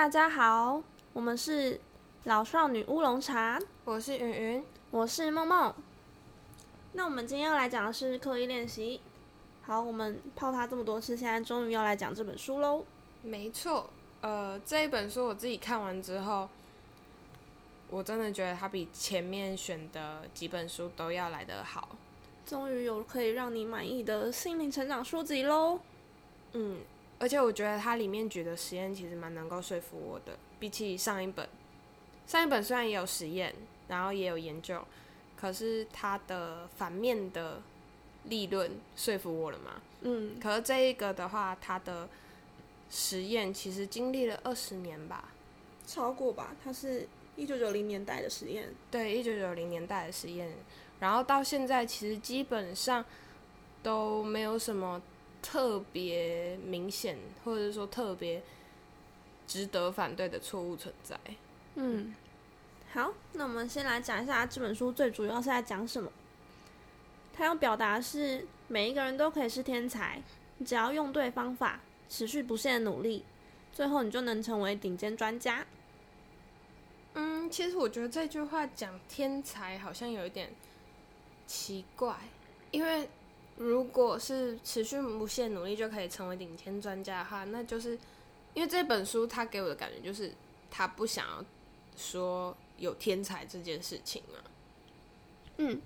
大家好，我们是老少女乌龙茶，我是云云，我是梦梦。那我们今天要来讲的是刻意练习。好，我们泡它这么多次，现在终于要来讲这本书喽。没错，呃，这一本书我自己看完之后，我真的觉得它比前面选的几本书都要来得好。终于有可以让你满意的心灵成长书籍喽。嗯，而且我觉得它里面举的实验其实蛮能够说服我的，比起上一本，上一本虽然也有实验，然后也有研究，可是它的反面的理论说服我了嘛。嗯，可是这一个的话，它的实验其实经历了二十年吧，超过吧？它是一九九零年代的实验，对，一九九零年代的实验，然后到现在其实基本上都没有什么特别明显，或者说特别值得反对的错误存在。嗯，好，那我们先来讲一下这本书最主要是在讲什么。他要表达的是每一个人都可以是天才，你只要用对方法，持续不懈的努力，最后你就能成为顶尖专家。嗯，其实我觉得这句话讲天才好像有一点奇怪，因为如果是持续无限努力就可以成为顶尖专家的话，那就是因为这本书它给我的感觉就是他不想要说有天才这件事情啊。嗯，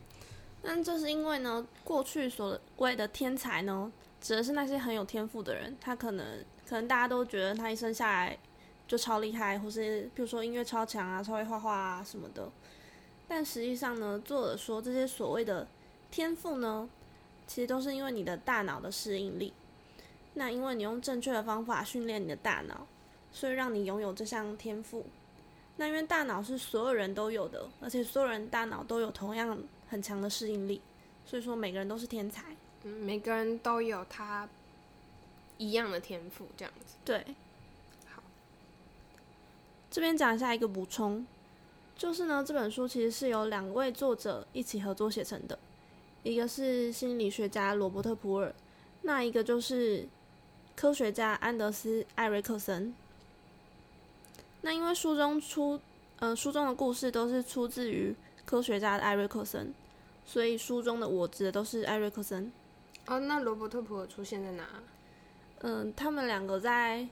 那这是因为呢，过去所谓的天才呢，指的是那些很有天赋的人，他可能可能大家都觉得他一生下来就超厉害，或是比如说音乐超强啊，超会画画啊什么的。但实际上呢，作者说这些所谓的天赋呢，其实都是因为你的大脑的适应力。那因为你用正确的方法训练你的大脑，所以让你拥有这项天赋。那因为大脑是所有人都有的，而且所有人大脑都有同样很强的适应力，所以说每个人都是天才。嗯，每个人都有他一样的天赋，这样子。对，好，这边讲一下一个补充，就是呢，这本书其实是由两位作者一起合作写成的，一个是心理学家罗伯特普尔，那一个就是科学家安德斯艾瑞克森。那因为书中出，呃，书中的故事都是出自于科学家的艾瑞克森，所以书中的我指的都是艾瑞克森。哦，那罗伯特普尔出现在哪？嗯，他们两个在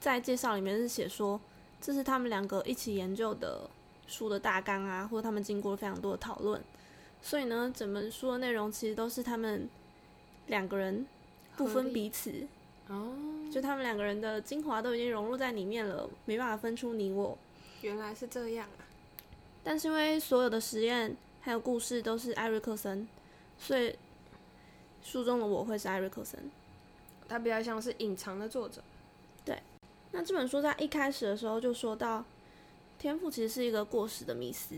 在介绍里面是写说，这是他们两个一起研究的书的大纲啊，或者他们经过了非常多的讨论，所以呢，整本书的内容其实都是他们两个人不分彼此，哦，就他们两个人的精华都已经融入在里面了，没办法分出你我。原来是这样啊。但是因为所有的实验还有故事都是艾瑞克森，所以书中的我会是艾瑞克森。他比较像是隐藏的作者。对那这本书在一开始的时候就说到，天赋其实是一个过时的迷思，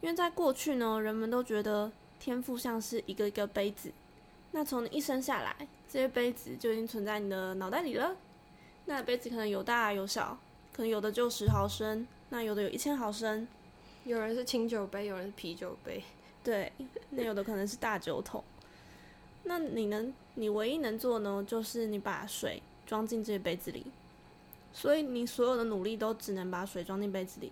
因为在过去呢，人们都觉得天赋像是一个一个杯子，那从你一生下来，这些杯子就已经存在你的脑袋里了。那杯子可能有大有小，可能有的就十毫升，那有的有一千毫升，有人是清酒杯，有人是啤酒杯。对，那有的可能是大酒桶。那你能，你唯一能做呢，就是你把水装进这些杯子里。所以你所有的努力都只能把水装进杯子里，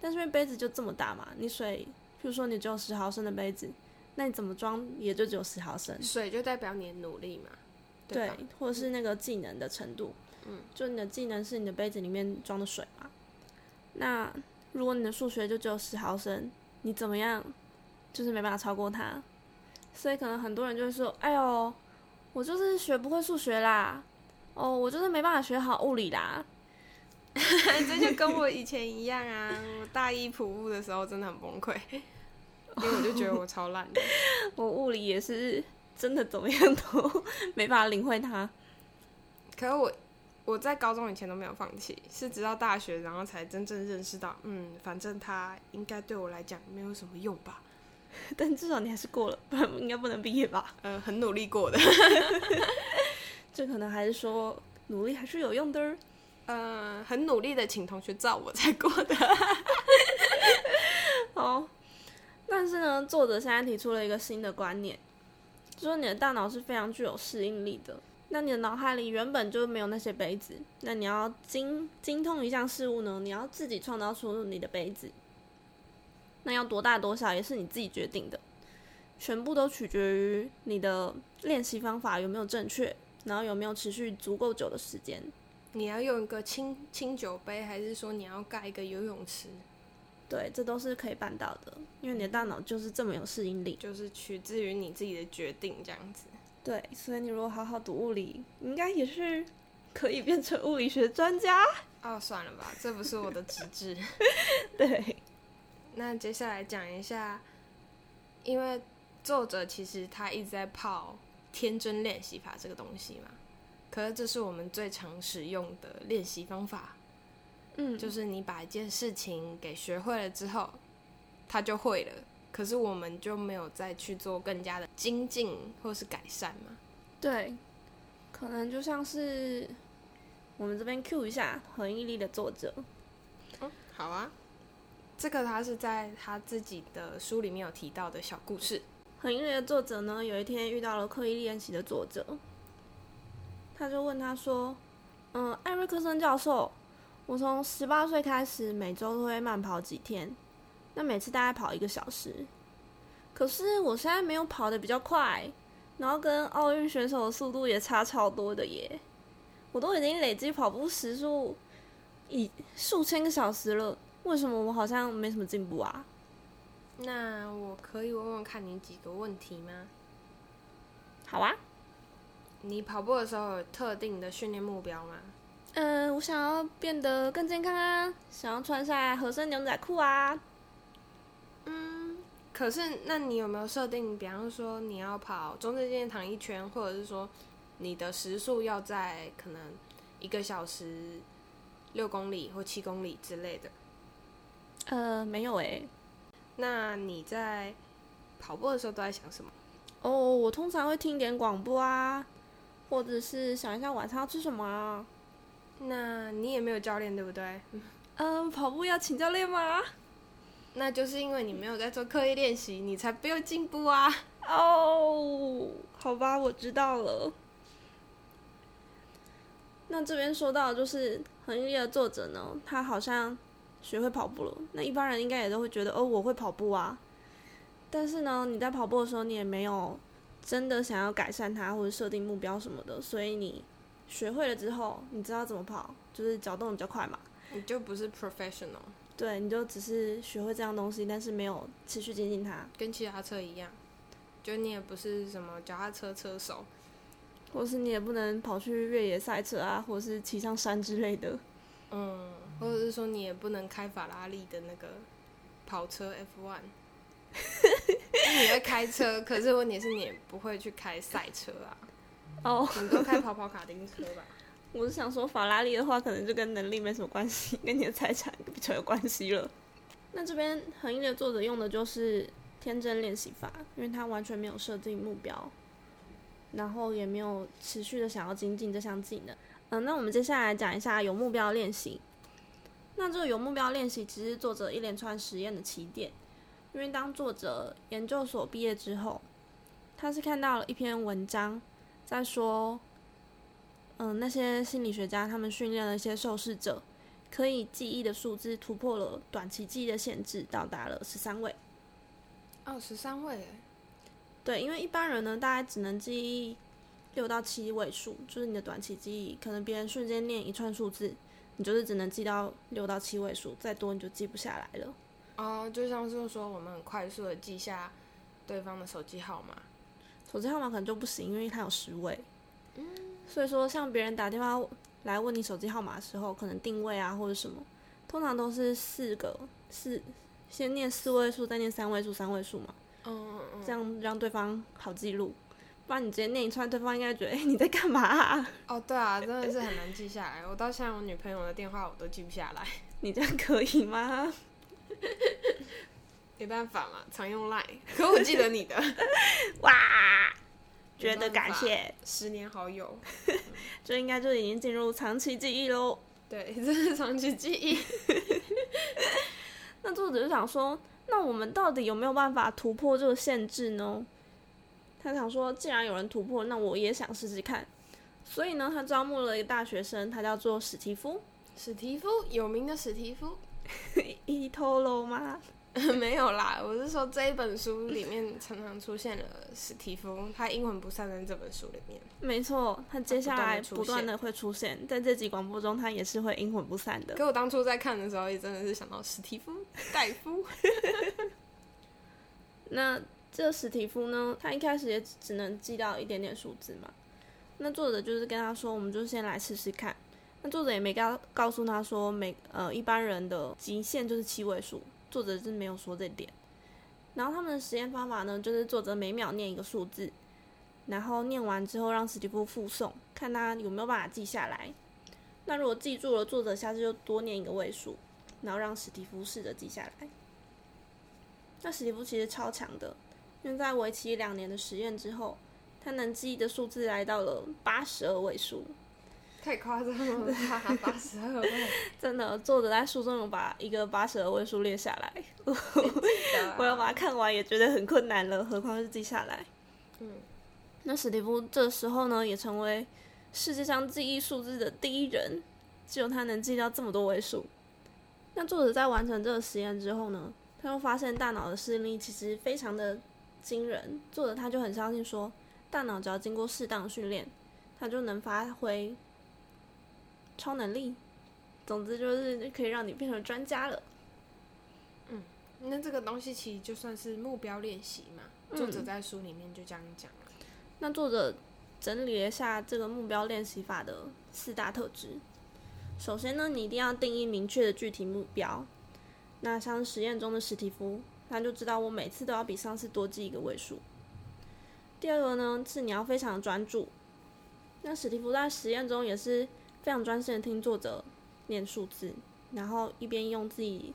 但是因为杯子就这么大嘛，你水，譬如说你只有十毫升的杯子，那你怎么装也就只有十毫升。水就代表你的努力嘛，对吧，或者是那个技能的程度，嗯，就你的技能是你的杯子里面装的水嘛。那如果你的数学就只有十毫升，你怎么样，就是没办法超过它。所以可能很多人就会说：“哎呦，我就是学不会数学啦，哦，我就是没办法学好物理啦。” 这就跟我以前一样啊！我大一普物的时候真的很崩溃，因为我就觉得我超烂的。我物理也是真的怎么样都没办法领会它。可是我我在高中以前都没有放弃，是直到大学，然后才真正认识到，嗯，反正它应该对我来讲没有什么用吧。但至少你还是过了，不然应该不能毕业吧？呃，很努力过的。这可能还是说努力还是有用的儿。呃，很努力的请同学照我才过的。好，但是呢，作者现在提出了一个新的观念，就说你的大脑是非常具有适应力的。那你的脑海里原本就没有那些杯子，那你要精精通一项事物呢？你要自己创造出你的杯子，那要多大多小也是你自己决定的，全部都取决于你的练习方法有没有正确，然后有没有持续足够久的时间。你要用一个清清酒杯，还是说你要盖一个游泳池？对，这都是可以办到的，因为你的大脑就是这么有适应力，就是取自于你自己的决定这样子。对，所以你如果好好读物理，应该也是可以变成物理学专家。哦，算了吧，这不是我的资质。对，那接下来讲一下，因为作者其实他一直在泡天真练习法这个东西嘛，可是这是我们最常使用的练习方法。嗯，就是你把一件事情给学会了之后，他就会了。可是我们就没有再去做更加的精进或是改善嘛？对，可能就像是我们这边 Q 一下恒毅力的作者。嗯，好啊，这个他是在他自己的书里面有提到的小故事。恒毅力的作者呢，有一天遇到了刻意练习的作者，他就问他说：“嗯，艾瑞克森教授，我从十八岁开始每周都会慢跑几天。”那每次大概跑一个小时，可是我现在没有跑的比较快，然后跟奥运选手的速度也差超多的耶，我都已经累积跑步时数以数千个小时了，为什么我好像没什么进步啊？那我可以问问看你几个问题吗？好啊，你跑步的时候有特定的训练目标吗？嗯，我想要变得更健康啊，想要穿上合身牛仔裤啊。嗯，可是那你有没有设定？比方说你要跑中正纪念堂一圈，或者是说你的时速要在可能一个小时六公里或七公里之类的？呃，没有诶。那你在跑步的时候都在想什么？哦，我通常会听点广播啊，或者是想一下晚上要吃什么啊。那你也没有教练对不对？嗯，跑步要请教练吗？那就是因为你没有在做刻意练习，你才没有进步啊！哦，好吧，我知道了。那这边说到就是恒毅力的作者呢，他好像学会跑步了。那一般人应该也都会觉得，哦，我会跑步啊。但是呢，你在跑步的时候，你也没有真的想要改善它或者设定目标什么的，所以你学会了之后，你知道怎么跑，就是脚动比较快嘛。你就不是 professional。对，你就只是学会这样东西，但是没有持续精进它，跟其他车一样，就你也不是什么脚踏车车手，或是你也不能跑去越野赛车啊，或者是骑上山之类的。嗯，或者是说你也不能开法拉利的那个跑车 F one。你会开车，可是问题是你也不会去开赛车啊。哦，你都开跑跑卡丁车吧？我是想说，法拉利的话，可能就跟能力没什么关系，跟你的财产比较有关系了。那这边恒毅的作者用的就是天真练习法，因为他完全没有设定目标，然后也没有持续的想要精进这项技能。嗯，那我们接下来讲一下有目标练习。那这个有目标练习其实作者一连串实验的起点，因为当作者研究所毕业之后，他是看到了一篇文章，在说。嗯，那些心理学家他们训练了一些受试者，可以记忆的数字突破了短期记忆的限制，到达了十三位。哦，十三位对，因为一般人呢，大概只能记忆六到七位数，就是你的短期记忆，可能别人瞬间念一串数字，你就是只能记到六到七位数，再多你就记不下来了。哦，就像是说我们很快速的记下对方的手机号码，手机号码可能就不行，因为它有十位。嗯。所以说，像别人打电话来问你手机号码的时候，可能定位啊或者什么，通常都是四个四，先念四位数，再念三位数，三位数嘛。嗯嗯嗯。这样让对方好记录，不然你直接念一串，对方应该觉得哎你在干嘛？哦，对啊，真的是很难记下来。我到现在我女朋友的电话我都记不下来。你这样可以吗？没办法嘛，常用 Line，可我记得你的。哇！觉得感谢十年好友，这应该就已经进入长期记忆喽。对，这是长期记忆。那作者就想说，那我们到底有没有办法突破这个限制呢？他想说，既然有人突破，那我也想试试看。所以呢，他招募了一个大学生，他叫做史蒂夫。史蒂夫，有名的史蒂夫，一透露吗？没有啦，我是说这一本书里面常常出现了史蒂夫，他阴魂不散在这本书里面。没错，他接下来不断的会出现在这集广播中，他也是会阴魂不散的。可我当初在看的时候，也真的是想到史蒂夫戴夫。那这史蒂夫呢，他一开始也只能记到一点点数字嘛。那作者就是跟他说，我们就先来试试看。作者也没告告诉他说，每呃一般人的极限就是七位数。作者是没有说这点，然后他们的实验方法呢，就是作者每秒念一个数字，然后念完之后让史蒂夫复诵，看他有没有办法记下来。那如果记住了，作者下次就多念一个位数，然后让史蒂夫试着记下来。那史蒂夫其实超强的，因为在为期两年的实验之后，他能记忆的数字来到了八十二位数。太夸张了，八十二 位！真的，作者在书中有把一个八十二位数列下来，我要把它看完也觉得很困难了，何况是记下来。嗯，那史蒂夫这时候呢，也成为世界上记忆数字的第一人，只有他能记到这么多位数。那作者在完成这个实验之后呢，他又发现大脑的适应力其实非常的惊人。作者他就很相信说，大脑只要经过适当训练，他就能发挥。超能力，总之就是可以让你变成专家了。嗯，那这个东西其实就算是目标练习嘛。作者在书里面就这样讲了。那作者整理了一下这个目标练习法的四大特质。首先呢，你一定要定义明确的具体目标。那像实验中的史蒂夫，他就知道我每次都要比上次多记一个位数。第二个呢，是你要非常专注。那史蒂夫在实验中也是。非常专心的听作者念数字，然后一边用自己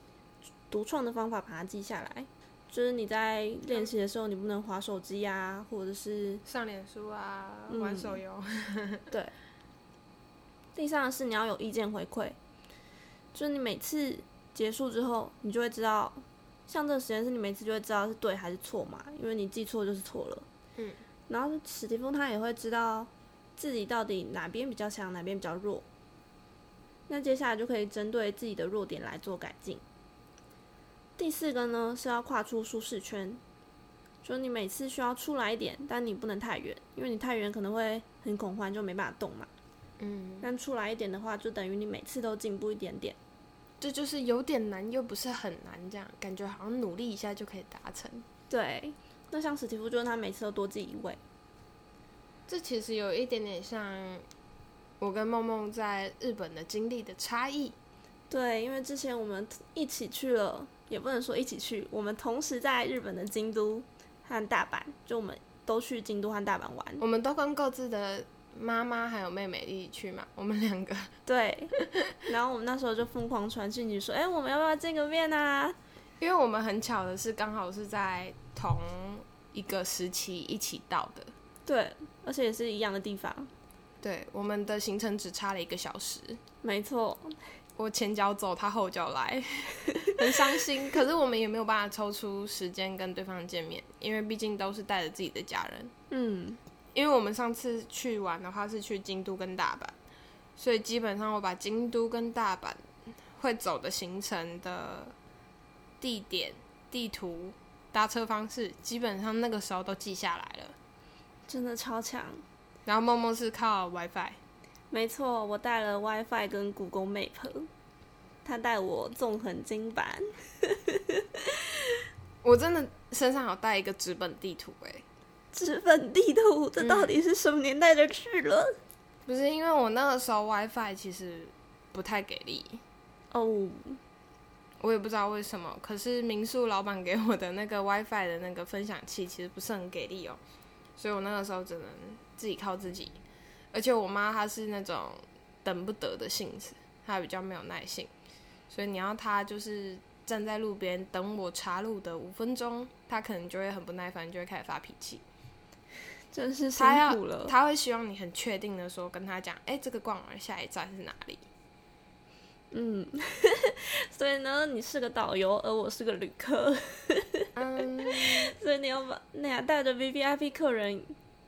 独创的方法把它记下来。就是你在练习的时候，你不能划手机啊，或者是上脸书啊，玩手游。对。第三个是你要有意见回馈，就是你每次结束之后，你就会知道，像这个实验室，你每次就会知道是对还是错嘛，因为你记错就是错了。嗯。然后史蒂夫他也会知道。自己到底哪边比较强，哪边比较弱？那接下来就可以针对自己的弱点来做改进。第四个呢是要跨出舒适圈，就你每次需要出来一点，但你不能太远，因为你太远可能会很恐慌，就没办法动嘛。嗯。但出来一点的话，就等于你每次都进步一点点。这就是有点难，又不是很难，这样感觉好像努力一下就可以达成。对。那像史蒂夫，就是他每次都多记一位。这其实有一点点像我跟梦梦在日本的经历的差异。对，因为之前我们一起去了，也不能说一起去，我们同时在日本的京都和大阪，就我们都去京都和大阪玩。我们都跟各自的妈妈还有妹妹一起去嘛，我们两个。对。然后我们那时候就疯狂传讯息说：“哎，我们要不要见个面啊？”因为我们很巧的是，刚好是在同一个时期一起到的。对，而且也是一样的地方。对，我们的行程只差了一个小时。没错，我前脚走，他后脚来，很伤心。可是我们也没有办法抽出时间跟对方见面，因为毕竟都是带着自己的家人。嗯，因为我们上次去玩的话是去京都跟大阪，所以基本上我把京都跟大阪会走的行程的地点、地图、搭车方式，基本上那个时候都记下来了。真的超强，然后梦梦是靠 WiFi，没错，我带了 WiFi 跟 Google Map，他带我纵横金版，我真的身上有带一个纸本地图哎，纸本地图，这到底是什么年代的事了？不是因为我那个时候 WiFi 其实不太给力哦，我也不知道为什么，可是民宿老板给我的那个 WiFi 的那个分享器其实不是很给力哦。所以我那个时候只能自己靠自己，而且我妈她是那种等不得的性子，她比较没有耐性，所以你要她就是站在路边等我查路的五分钟，她可能就会很不耐烦，就会开始发脾气。真是辛苦了。他会希望你很确定的说跟他讲，哎，这个逛完下一站是哪里？嗯，所以呢，你是个导游，而我是个旅客。嗯，所以你要把那样带着 V V I P 客人，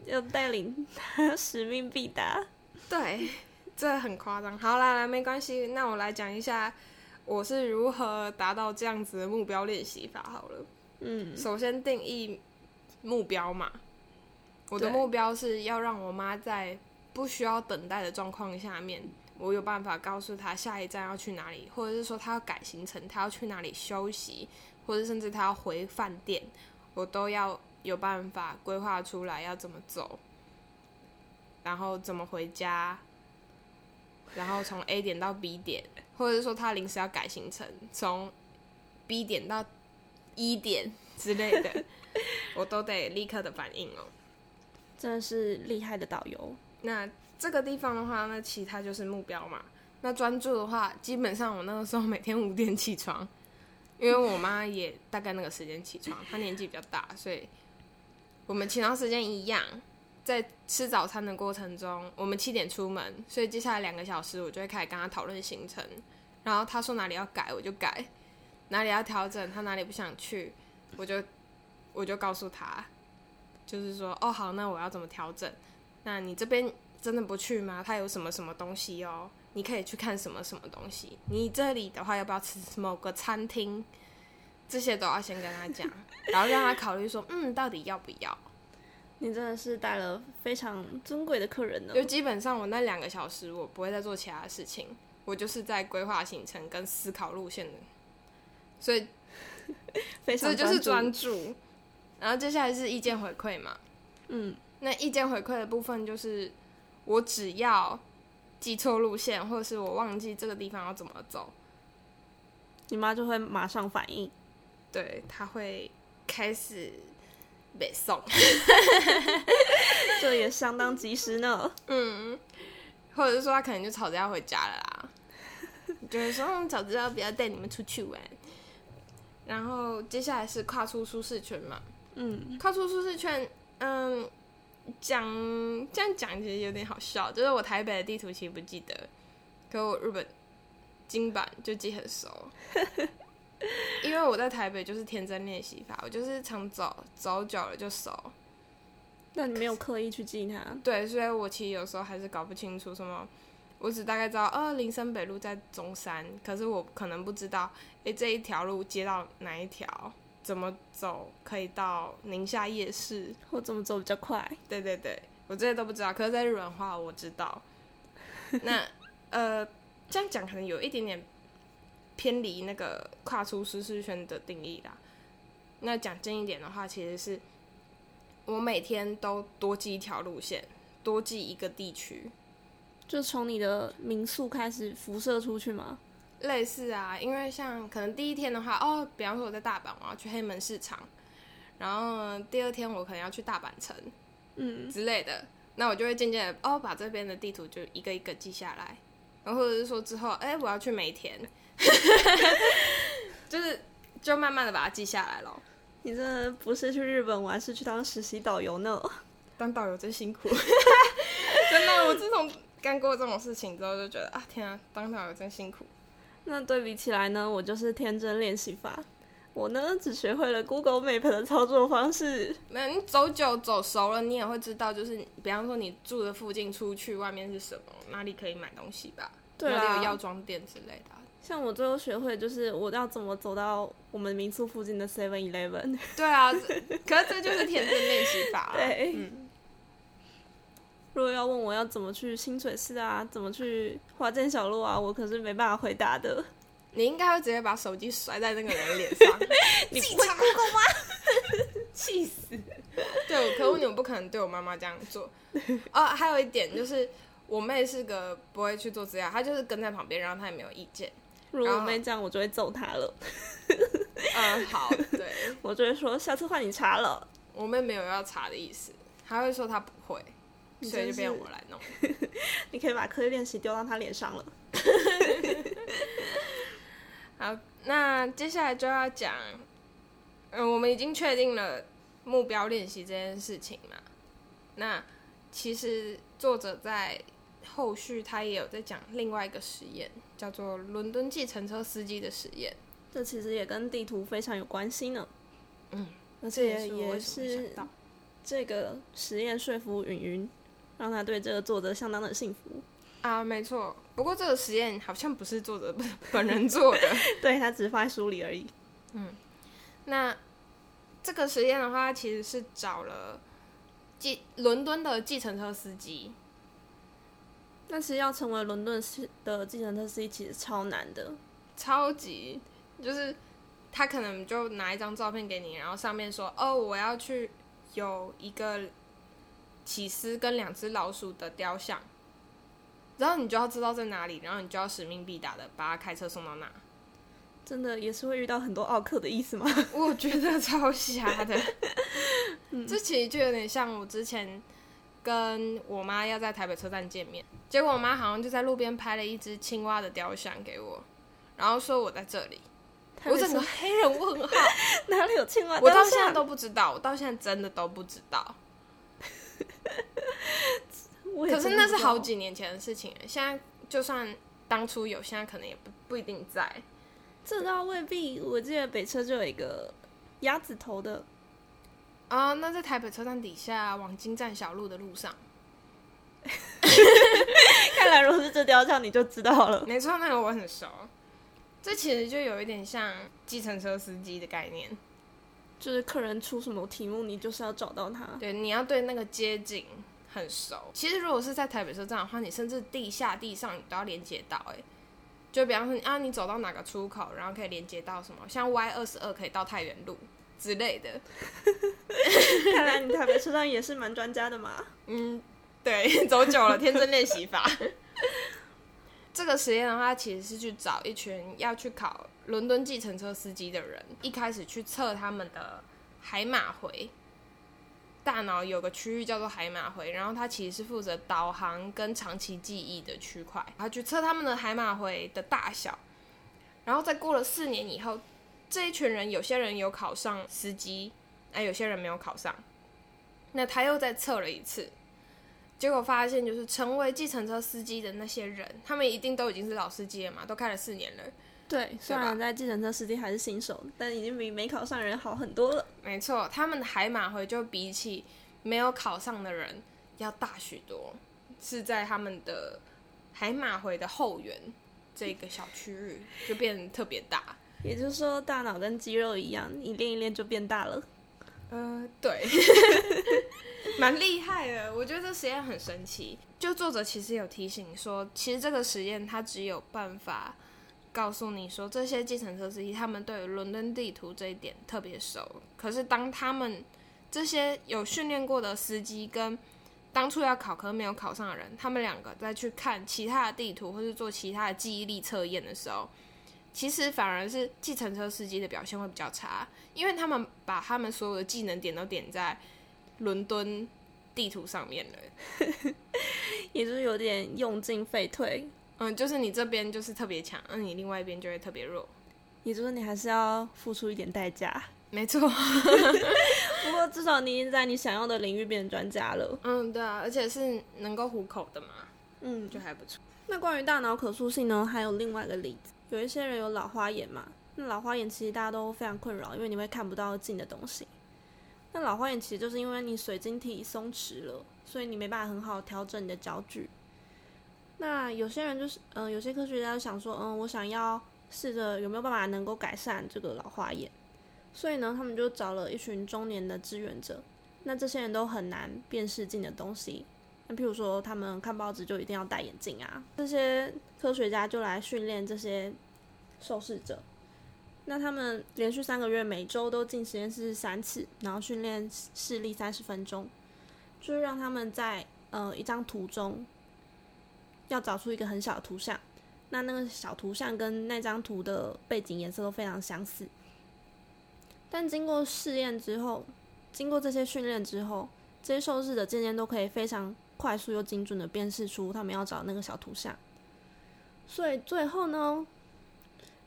要带领他使命必达。对，这很夸张。好啦，来没关系，那我来讲一下我是如何达到这样子的目标练习法好了。嗯，首先定义目标嘛，我的目标是要让我妈在不需要等待的状况下面，我有办法告诉他下一站要去哪里，或者是说他要改行程，他要去哪里休息，或者甚至他要回饭店，我都要有办法规划出来要怎么走，然后怎么回家，然后从 A 点到 B 点，或者是说他临时要改行程，从 B 点到一点之类的，我都得立刻的反应哦。真的是厉害的导游。那这个地方的话，那其他就是目标嘛。那专注的话，基本上我那个时候每天五点起床，因为我妈也大概那个时间起床，她年纪比较大，所以我们起床时间一样。在吃早餐的过程中，我们七点出门，所以接下来两个小时我就会开始跟她讨论行程，然后她说哪里要改我就改，哪里要调整，她哪里不想去，我就我就告诉她，就是说哦好，那我要怎么调整？那你这边真的不去吗？他有什么什么东西哦？你可以去看什么什么东西。你这里的话，要不要吃某个餐厅？这些都要先跟他讲，然后让他考虑说，嗯，到底要不要？你真的是带了非常尊贵的客人呢就。基本上我那两个小时，我不会再做其他的事情，我就是在规划行程跟思考路线的，所以 非常这就是专专注。然后接下来是意见回馈嘛，嗯，那意见回馈的部分就是，我只要记错路线，或者是我忘记这个地方要怎么走，你妈就会马上反应。对，她会开始背诵，这也相当及时呢。嗯，或者是说她可能就吵着要回家了啦，就是说嗯早知道不要带你们出去玩。然后接下来是跨出舒适圈嘛，嗯，跨出舒适圈，嗯，讲这样讲其实有点好笑，就是我台北的地图其实不记得，可我日本金版就记很熟，因为我在台北就是天真练习法，我就是常走，走久了就熟。那你没有刻意去记它。对，所以我其实有时候还是搞不清楚什么，我只大概知道，呃，林森北路在中山，可是我可能不知道，诶，这一条路接到哪一条，怎么走可以到宁夏夜市，或怎么走比较快？对对对，我这些都不知道，可是在日本话我知道。那呃，这样讲可能有一点点偏离那个跨出舒适圈的定义啦。那讲真一点的话，其实是我每天都多记一条路线，多记一个地区，就从你的民宿开始辐射出去吗？类似啊。因为像可能第一天的话，哦，比方说我在大阪，我要去黑门市场，然后，第二天我可能要去大阪城，嗯，之类的，那我就会渐渐的哦，把这边的地图就一个一个记下来，然后或者是说之后，哎、我要去梅田，就是就慢慢的把它记下来了。你这不是去日本玩，是去当实习导游呢。当导游真辛苦，真的，我自从干过这种事情之后，就觉得啊，天啊，当导游真辛苦。那对比起来呢，我就是天真练习法。我呢，只学会了 Google Map 的操作方式。没有，你走久走熟了，你也会知道，就是比方说你住的附近出去外面是什么，哪里可以买东西吧，对哪里有啊药妆店之类的啊。像我最后学会，就是我要怎么走到我们民宿附近的 Seven Eleven。对啊，可是这就是天真练习法、啊。对嗯，如果要问我要怎么去清水寺啊，怎么去华健小路啊，我可是没办法回答的。你应该会直接把手机摔在那个人脸上。你不会 Google 吗？气死！对，我可恶你们不可能对我妈妈这样做。哦，还有一点就是，我妹是个不会去做资料，她就是跟在旁边，然后她也没有意见。如果我妹这样，我就会揍她了。嗯，好，对我就会说，下次换你查了。我妹没有要查的意思，她会说她不会，你所以就变我来弄。你可以把刻意练习丢到他脸上了。好，那接下来就要讲，嗯，我们已经确定了目标练习这件事情嘛。那其实作者在后续他也有在讲另外一个实验，叫做伦敦计程车司机的实验。这其实也跟地图非常有关系呢。嗯，而这也且也是。这个实验说服云云，让他对这个作者相当的幸福。啊，没错。不过这个实验好像不是作者 本人做的，对他只是放在书里而已。嗯，那这个实验的话，其实是找了计伦敦的计程车司机。但是要成为伦敦市的计程车司机，其实超难的，超级就是他可能就拿一张照片给你，然后上面说：“哦，我要去有一个起司跟两只老鼠的雕像。”然后你就要知道在哪里，然后你就要使命必达的把它开车送到那。真的也是会遇到很多奥克的意思吗？我觉得超瞎的。这其实就有点像我之前跟我妈要在台北车站见面，结果我妈好像就在路边拍了一只青蛙的雕像给我，然后说我在这里，我整个黑人问号，哪里有青蛙？我到现在都不知道，我到现在真的都不知道。可是那是好几年前的事情，现在就算当初有，现在可能也不不一定在。这倒未必，我记得北车就有一个鸭子头的啊，那在台北车站底下往金站小路的路上。看来如果是这雕像，你就知道了。没错，那个我很熟。这其实就有一点像计程车司机的概念，就是客人出什么题目，你就是要找到他。对，你要对那个街景。很熟。其实如果是在台北车站的话，你甚至地下、地上你都要连接到。哎，就比方说啊，你走到哪个出口，然后可以连接到什么，像 Y 二十二可以到太原路之类的。看来你台北车站也是蛮专家的嘛。嗯，对，走久了，天真练习法。这个实验的话，其实是去找一群要去考伦敦计程车司机的人，一开始去测他们的海马回。大脑有个区域叫做海马回，然后它其实是负责导航跟长期记忆的区块。然后去测他们的海马回的大小，然后在过了四年以后，这一群人有些人有考上司机，哎，有些人没有考上。那他又再测了一次，结果发现就是成为计程车司机的那些人，他们一定都已经是老司机了嘛，都开了四年了。对，虽然在计程车司机还是新手，但已经比没考上人好很多了。没错，他们的海马回就比起没有考上的人要大许多，是在他们的海马回的后缘这个小区域就变得特别大。也就是说，大脑跟肌肉一样，你练一练就变大了。呃，对，蛮厉害的。我觉得这实验很神奇。就作者其实有提醒说，其实这个实验它只有办法。告诉你说，这些计程车司机他们对伦敦地图这一点特别熟。可是当他们这些有训练过的司机跟当初要考科没有考上的人，他们两个再去看其他的地图或是做其他的记忆力测验的时候，其实反而是计程车司机的表现会比较差，因为他们把他们所有的技能点都点在伦敦地图上面了，也就是有点用进废退。嗯，就是你这边就是特别强，那你另外一边就会特别弱，也就是你还是要付出一点代价。没错，不过至少你已经在你想要的领域变成专家了。嗯，对啊，而且是能够糊口的嘛，嗯，就还不错。那关于大脑可塑性呢，还有另外一个例子，有一些人有老花眼嘛，那老花眼其实大家都非常困扰，因为你会看不到近的东西。那老花眼其实就是因为你水晶体松弛了，所以你没办法很好调整你的焦距。那有些人就是，嗯，有些科学家想说，嗯，我想要试着有没有办法能够改善这个老花眼，所以呢，他们就找了一群中年的志愿者。那这些人都很难辨识近的东西，那譬如说他们看报纸就一定要戴眼镜啊。这些科学家就来训练这些受试者。那他们连续三个月，每周都进实验室三次，然后训练视力三十分钟，就是让他们在呃一张图中。要找出一个很小的图像，那那个小图像跟那张图的背景颜色都非常相似。但经过试验之后，经过这些训练之后，这些受试者渐渐都可以非常快速又精准的辨识出他们要找那个小图像。所以最后呢，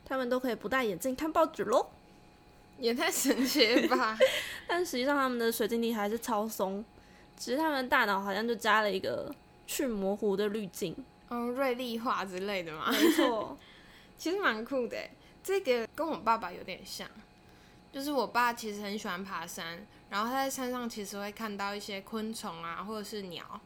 他们都可以不戴眼镜看报纸喽，也太神奇了吧！但实际上他们的水晶体还是超松，只是他们大脑好像就加了一个。去模糊的滤镜，嗯，锐利化之类的嘛，没错，其实蛮酷的。这个跟我爸爸有点像，就是我爸其实很喜欢爬山，然后他在山上其实会看到一些昆虫啊，或者是鸟，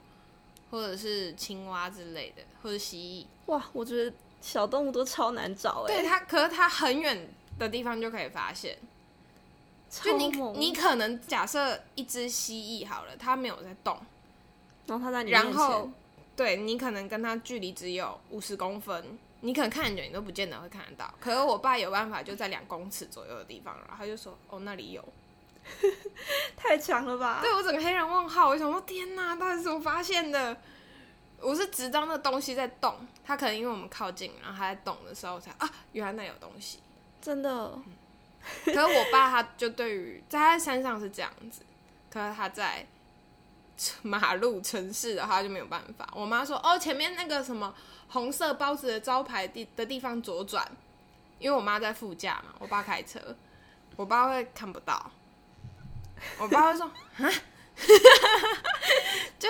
或者是青蛙之类的，或者蜥蜴。哇，我觉得小动物都超难找哎、对它，可是它很远的地方就可以发现。就你你可能假设一只蜥蜴好了，它没有在动，然后它在你面然后，对你可能跟它距离只有五十公分，你可能看很久你都不见得会看得到。可是我爸有办法，就在两公尺左右的地方，然后他就说：“哦，那里有。太强了吧？对我整个黑人问号，我想说：“天哪，到底是怎么发现的？”我是直到那东西在动，它可能因为我们靠近，然后它在动的时候才啊，原来那有东西。真的，可是我爸他就对于在他山上是这样子，可是他在马路城市的话就没有办法。我妈说：“哦，前面那个什么红色包子的招牌地的地方左转。”因为我妈在副驾嘛，我爸开车，我爸会看不到，我爸会说：“啊，就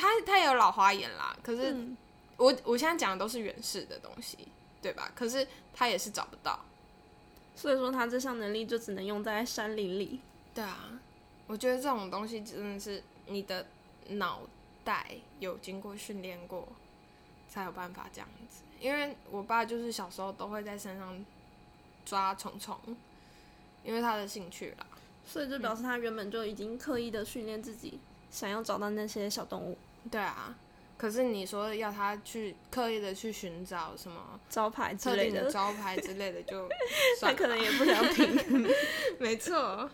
他他也有老花眼啦，可是嗯，我我现在讲的都是远视的东西，对吧？可是他也是找不到。”所以说他这项能力就只能用在山林里。对啊，我觉得这种东西真的是你的脑袋有经过训练过，才有办法这样子。因为我爸就是小时候都会在山上抓虫虫，因为他的兴趣啦。所以就表示他原本就已经刻意的训练自己，想要找到那些小动物对啊，可是你说要他去刻意的去寻找什么招牌之特类的，定的招牌之类的，就他 算了可能也不想听。没错。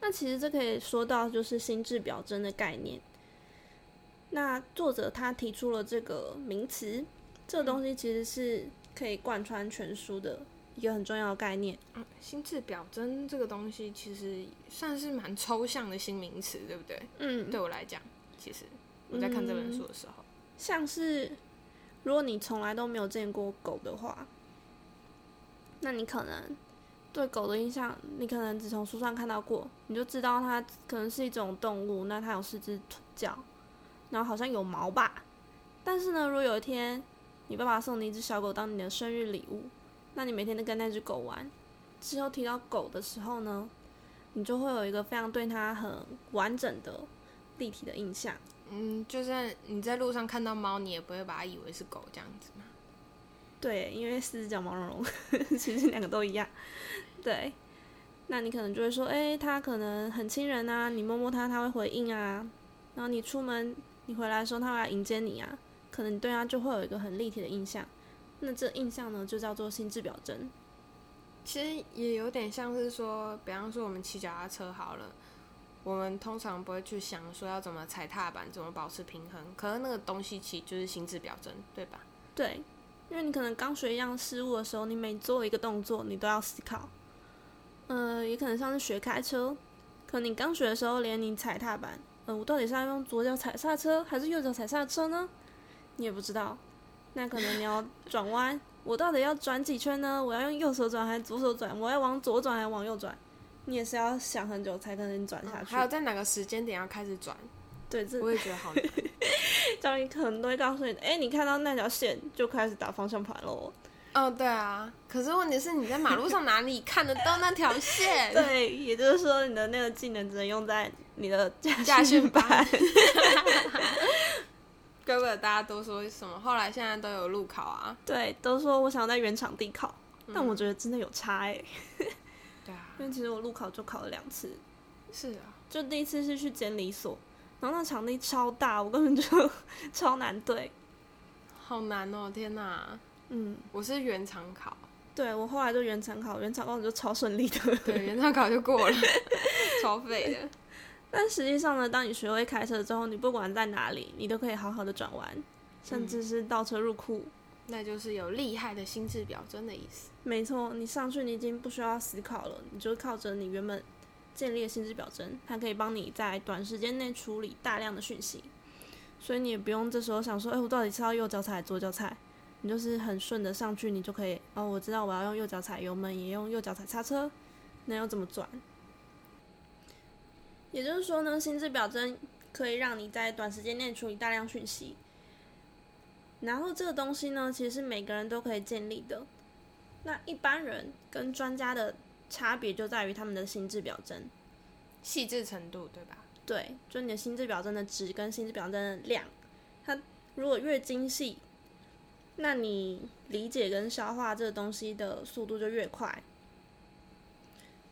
那其实这可以说到就是心智表征的概念。那作者他提出了这个名词，这个东西其实是可以贯穿全书的一个很重要的概念。嗯，心智表征这个东西其实算是蛮抽象的新名词，对不对？嗯，对我来讲，其实我在看这本书的时候，像是如果你从来都没有见过狗的话，那你可能对狗的印象，你可能只从书上看到过，你就知道它可能是一种动物，那它有四只脚，然后好像有毛吧。但是呢，如果有一天你爸爸送你一只小狗当你的生日礼物，那你每天都跟那只狗玩，之后提到狗的时候呢，你就会有一个非常对它很完整的立体的印象。嗯，就算你在路上看到猫，你也不会把它以为是狗这样子嘛。对，因为四只脚毛茸茸，其实两个都一样。对，那你可能就会说，诶，它可能很亲人啊，你摸摸它，它会回应啊。然后你出门，你回来的时候，它会来迎接你啊。可能你对它就会有一个很立体的印象。那这印象呢，就叫做心智表征。其实也有点像是说，比方说我们骑脚踏车好了，我们通常不会去想说要怎么踩踏板，怎么保持平衡。可是那个东西其实就是心智表征，对吧？对，因为你可能刚学一样事物的时候，你每做一个动作，你都要思考。呃，也可能像是学开车，可能你刚学的时候，连你踩踏板，呃，我到底是要用左脚踩刹车还是右脚踩刹车呢？你也不知道。那可能你要转弯，我到底要转几圈呢？我要用右手转还是左手转？我要往左转还是往右转？你也是要想很久才可能转下去。还有在哪个时间点要开始转，对，这我也觉得好难。教练可能都会告诉你，哎、你看到那条线就开始打方向盘喽。哦，对啊。可是问题是你在马路上哪里 看得到那条线？对，也就是说，你的那个技能只能用在你的驾驾训训班。怪不得大家都说什么，后来现在都有路考啊。对，都说我想要在原场地考，但我觉得真的有差哎、因为其实我路考就考了两次，是啊。就第一次是去监理所，然后那场地超大，我根本就 超难对。好难哦！天哪，嗯，我是原厂考，对我后来就原场考，原场考就超顺利的。对，原厂考就过了，超废的。但实际上呢，当你学会开车之后，你不管在哪里，你都可以好好的转弯，甚至是倒车入库。那就是有厉害的心智表征的意思。没错，你上去你已经不需要思考了，你就靠着你原本建立的心智表征，它可以帮你在短时间内处理大量的讯息，所以你也不用这时候想说，哎、我到底是要右脚踩左脚踩？你就是很顺的上去，你就可以哦，我知道我要用右脚踩油门，也用右脚踩刹车，那要怎么转？也就是说呢，心智表征可以让你在短时间内处理大量讯息。然后这个东西呢，其实是每个人都可以建立的。那一般人跟专家的差别就在于他们的心智表征。细致程度，对吧？对，就你的心智表征的值跟心智表征的量，它如果越精细，那你理解跟消化这个东西的速度就越快。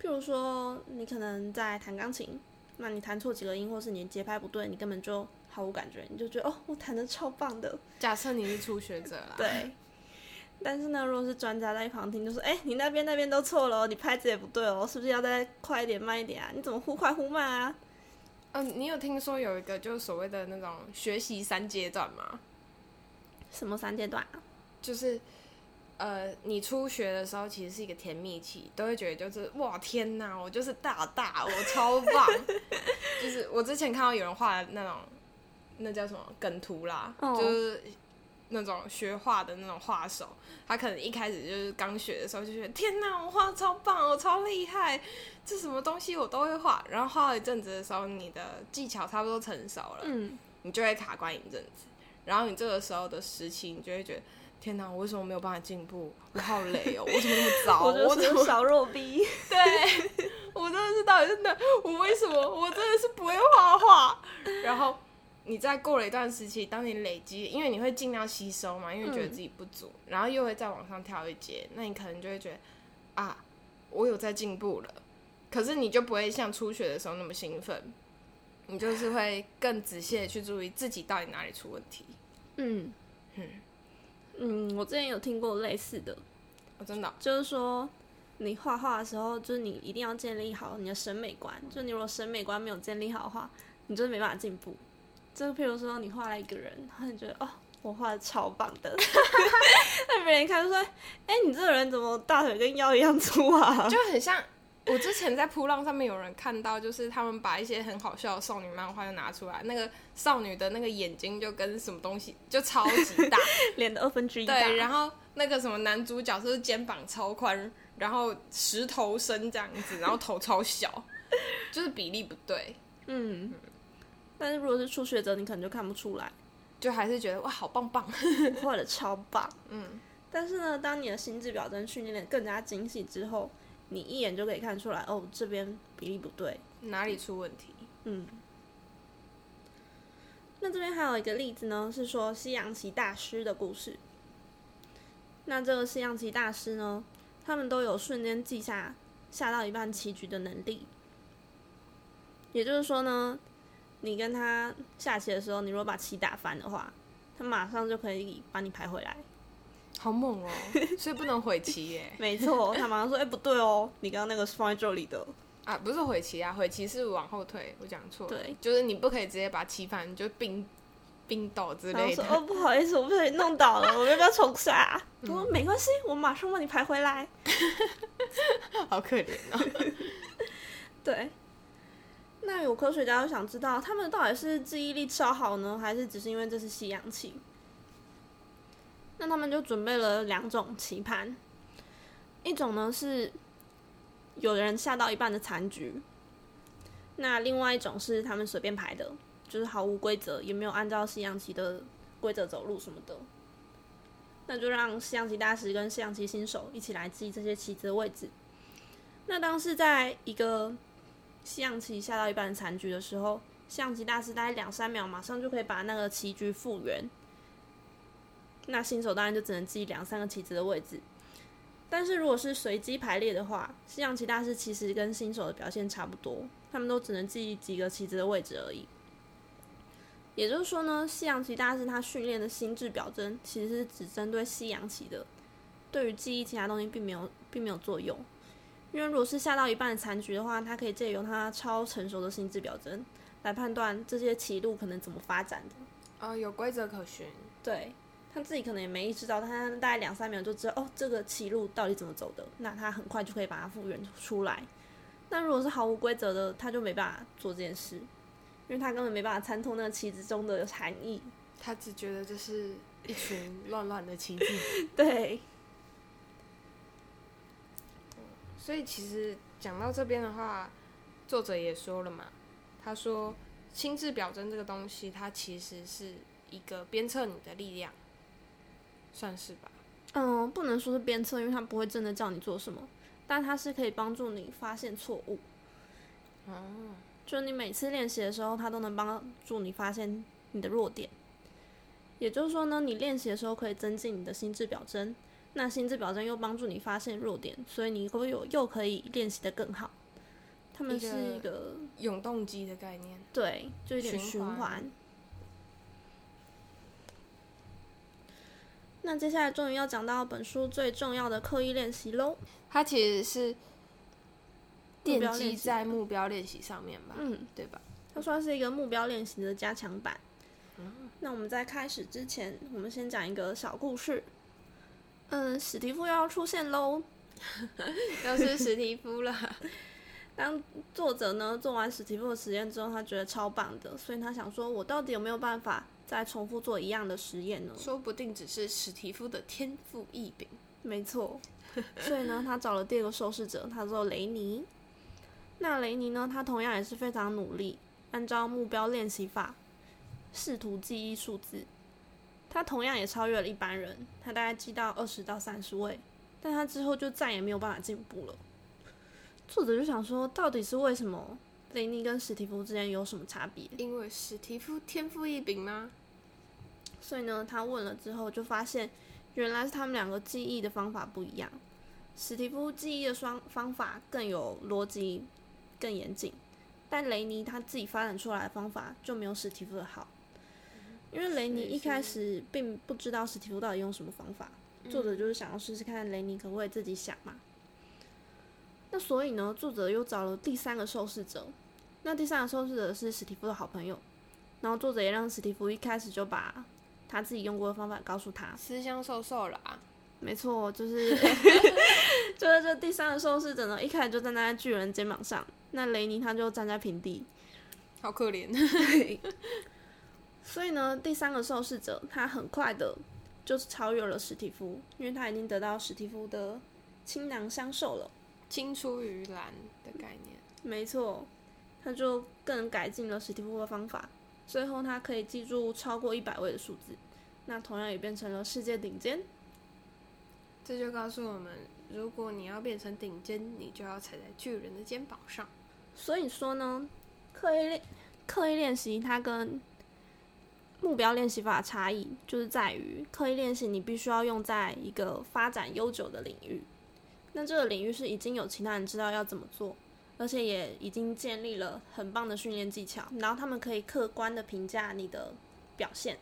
譬如说，你可能在弹钢琴，那你弹错几个音，或是你的节拍不对，你根本就毫无感觉，你就觉得哦，我弹的超棒的。假设你是初学者啦，对。但是呢，如果是专家在一旁听，就说：“哎、你那边那边都错了哦，你拍子也不对哦，是不是要再快一点、慢一点啊？你怎么忽快忽慢啊嗯、你有听说有一个就是所谓的那种学习三阶段吗？？”什么三阶段啊？就是呃，你初学的时候其实是一个甜蜜期，都会觉得就是哇天哪，我就是大大，我超棒。就是我之前看到有人画的那种，那叫什么梗图啦，哦就是那种学画的那种画手，他可能一开始就是刚学的时候就觉得天哪，我画得超棒，我超厉害，这什么东西我都会画。然后画了一阵子的时候，你的技巧差不多成熟了，嗯，你就会卡关一阵子，然后你这个时候的时期，你就会觉得，天哪，我为什么没有办法进步？我好累哦，我怎么那么糟？我我怎么就是小弱逼。对？我真的是到底真的，我为什么我真的是不会画画？然后你在过了一段时期，当你累积，因为你会尽量吸收嘛，因为觉得自己不足，然后又会再往上跳一阶，那你可能就会觉得啊，我有在进步了。可是你就不会像初学的时候那么兴奋，你就是会更仔细的去注意自己到底哪里出问题。嗯嗯，我之前有听过类似的，哦，真的哦、就是说你画画的时候，就是你一定要建立好你的审美观。就你如果审美观没有建立好的话，你就是没办法进步。就譬如说你画了一个人，然后你觉得哦，我画的超棒的，那别人一看就说，哎、你这个人怎么大腿跟腰一样粗啊？就很像我之前在扑浪上面有人看到，就是他们把一些很好笑的少女漫画就拿出来，那个少女的那个眼睛就跟什么东西就超级大，脸的二分之一大。对，然后那个什么男主角就是肩膀超宽，然后石头身这样子，然后头超小，就是比例不对，嗯，但是如果是初学者，你可能就看不出来，就还是觉得哇好棒棒，画的超棒。嗯，但是呢，当你的心智表征训练的更加精细之后，你一眼就可以看出来，哦，这边比例不对。哪里出问题？嗯，那这边还有一个例子呢，是说西洋棋大师的故事。那这个西洋棋大师呢，他们都有瞬间记下下到一半棋局的能力。也就是说呢，你跟他下棋的时候，你如果把棋打翻的话，他马上就可以把你排回来。好猛哦，所以不能毁棋耶。没错，他马上说：“哎、不对哦，你刚刚那个是放在这里的。啊，不是悔棋啊，悔棋是往后退，我讲错了。对，就是你不可以直接把棋盘就冰冰倒之类的。然后说：“哦，不好意思，我不小心弄倒了，我要不要重杀？” 我说：“没关系，我马上帮你排回来。好可怜哦。”对。那有科学家就想知道，他们到底是记忆力超好呢，还是只是因为这是西洋棋？那他们就准备了两种棋盘，一种呢是有人下到一半的残局，那另外一种是他们随便排的，就是毫无规则，也没有按照西洋棋的规则走路什么的。那就让西洋棋大师跟西洋棋新手一起来记这些棋子的位置。那当时在一个西洋棋下到一半残局的时候，西洋棋大师大概两三秒，马上就可以把那个棋局复原。那新手当然就只能记两三个棋子的位置。但是如果是随机排列的话，西洋棋大师其实跟新手的表现差不多，他们都只能记几个棋子的位置而已。也就是说呢，西洋棋大师他训练的心智表征其实是只针对西洋棋的，对于记忆其他东西并没有并没有作用。因为如果是下到一半的残局的话，他可以借由他超成熟的心智表征来判断这些棋路可能怎么发展的。啊、有规则可循。对他自己可能也没意识到，他大概两三秒就知道哦，这个棋路到底怎么走的，那他很快就可以把它复原出来。那如果是毫无规则的，他就没办法做这件事，因为他根本没办法参透那个棋子中的含义。他只觉得这是一群乱乱的棋子。对，所以其实讲到这边的话，作者也说了嘛，他说心智表征这个东西，它其实是一个鞭策你的力量，算是吧？嗯，不能说是鞭策，因为他不会真的叫你做什么，但他是可以帮助你发现错误。哦，就你每次练习的时候，它都能帮助你发现你的弱点。也就是说呢，你练习的时候可以增进你的心智表征，那心智表征又帮助你发现弱点，所以你会有又可以练习的更好。他们是一个永动机的概念，对，就有点循环。那接下来终于要讲到本书最重要的刻意练习喽。它其实是奠基在目标练习上面吧？嗯，对吧？它算是一个目标练习的加强版。那我们在开始之前，我们先讲一个小故事。嗯，史蒂夫又要出现喽，又是史蒂夫了。当作者呢做完史蒂夫的实验之后，他觉得超棒的，所以他想说：“我到底有没有办法再重复做一样的实验呢？”说不定只是史蒂夫的天赋异禀。没错，所以呢，他找了第二个受试者，他叫雷尼。那雷尼呢，他同样也是非常努力，按照目标练习法。试图记忆数字，他同样也超越了一般人，他大概记到二十到三十位，但他之后就再也没有办法进步了。作者就想说，到底是为什么雷尼跟史蒂夫之间有什么差别？因为史蒂夫天赋异禀吗？所以呢，他问了之后就发现，原来是他们两个记忆的方法不一样。史蒂夫记忆的双方法更有逻辑、更严谨，但雷尼他自己发展出来的方法就没有史蒂夫的好。因为雷尼一开始并不知道史蒂夫到底用什么方法，作者就是想要试试看雷尼可不可以自己想嘛。那所以呢，作者又找了第三个受试者，那第三个受试者是史蒂夫的好朋友，然后作者也让史蒂夫一开始就把他自己用过的方法告诉他，私相授受了啊。没错，就是 就是这第三个受试者呢，一开始就站在巨人肩膀上，那雷尼他就站在平地，好可怜。所以呢，第三个受试者他很快的就是超越了史蒂夫，因为他已经得到史蒂夫的倾囊相授了，青出于蓝的概念。没错，他就更改进了史蒂夫的方法，最后他可以记住超过一百位的数字，那同样也变成了世界顶尖。这就告诉我们，如果你要变成顶尖，你就要踩在巨人的肩膀上。所以说呢，刻意练刻意练习，它跟目标练习法的差异就是在于刻意练习，你必须要用在一个发展悠久的领域。那这个领域是已经有其他人知道要怎么做，而且也已经建立了很棒的训练技巧，然后他们可以客观的评价你的表现。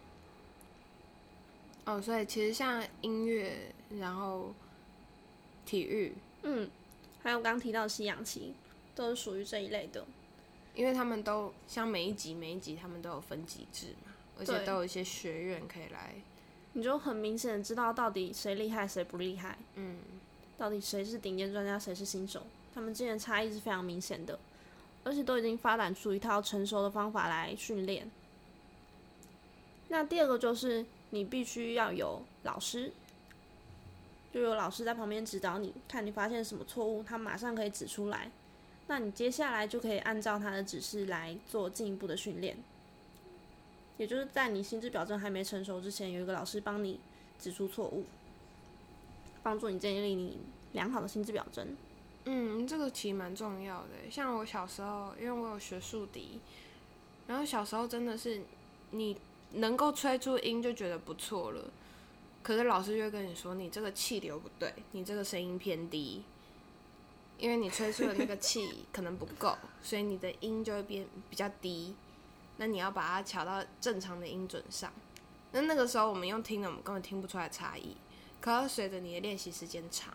哦，所以其实像音乐，然后体育，嗯，还有刚提到的西洋棋，都是属于这一类的，因为他们都像每一集每一集他们都有分级制嘛。而且都有一些学院可以来，你就很明显的知道到底谁厉害谁不厉害，嗯，到底谁是顶尖专家谁是新手，他们之间的差异是非常明显的，而且都已经发展出一套成熟的方法来训练。那第二个就是你必须要有老师，就有老师在旁边指导你，看你发现什么错误，他马上可以指出来，那你接下来就可以按照他的指示来做进一步的训练。也就是在你心智表征还没成熟之前，有一个老师帮你指出错误，帮助你建立你良好的心智表征。嗯，这个其实蛮重要的。像我小时候，因为我有学竖笛，然后小时候真的是你能够吹出音就觉得不错了，可是老师就会跟你说，你这个气流不对，你这个声音偏低，因为你吹出的那个气 可能不够，所以你的音就会变比较低。那你要把它调到正常的音准上。那那个时候我们用听的，我们根本听不出来差异。可是随着你的练习时间长，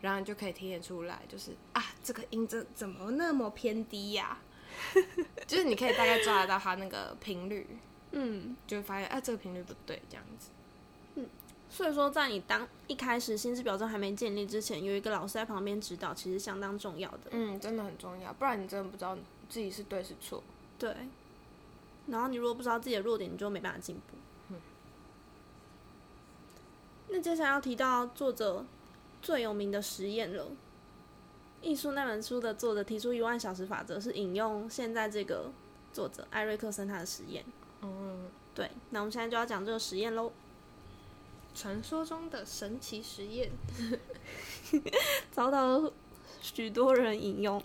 然后你就可以听得出来，就是啊，这个音怎怎么那么偏低呀？就是你可以大概抓得到它那个频率，嗯，就会发现啊，这个频率不对，这样子。嗯，所以说在你当一开始心智表征还没建立之前，有一个老师在旁边指导，其实相当重要的。嗯，真的很重要，不然你真的不知道自己是对是错。对。然后你如果不知道自己的弱点，你就没办法进步。那接下来要提到作者最有名的实验了，《艺术》那本书的作者提出一万小时法则，是引用现在这个作者艾瑞克森他的实验。嗯，对。那我们现在就要讲这个实验喽，传说中的神奇实验，遭到许多人引用。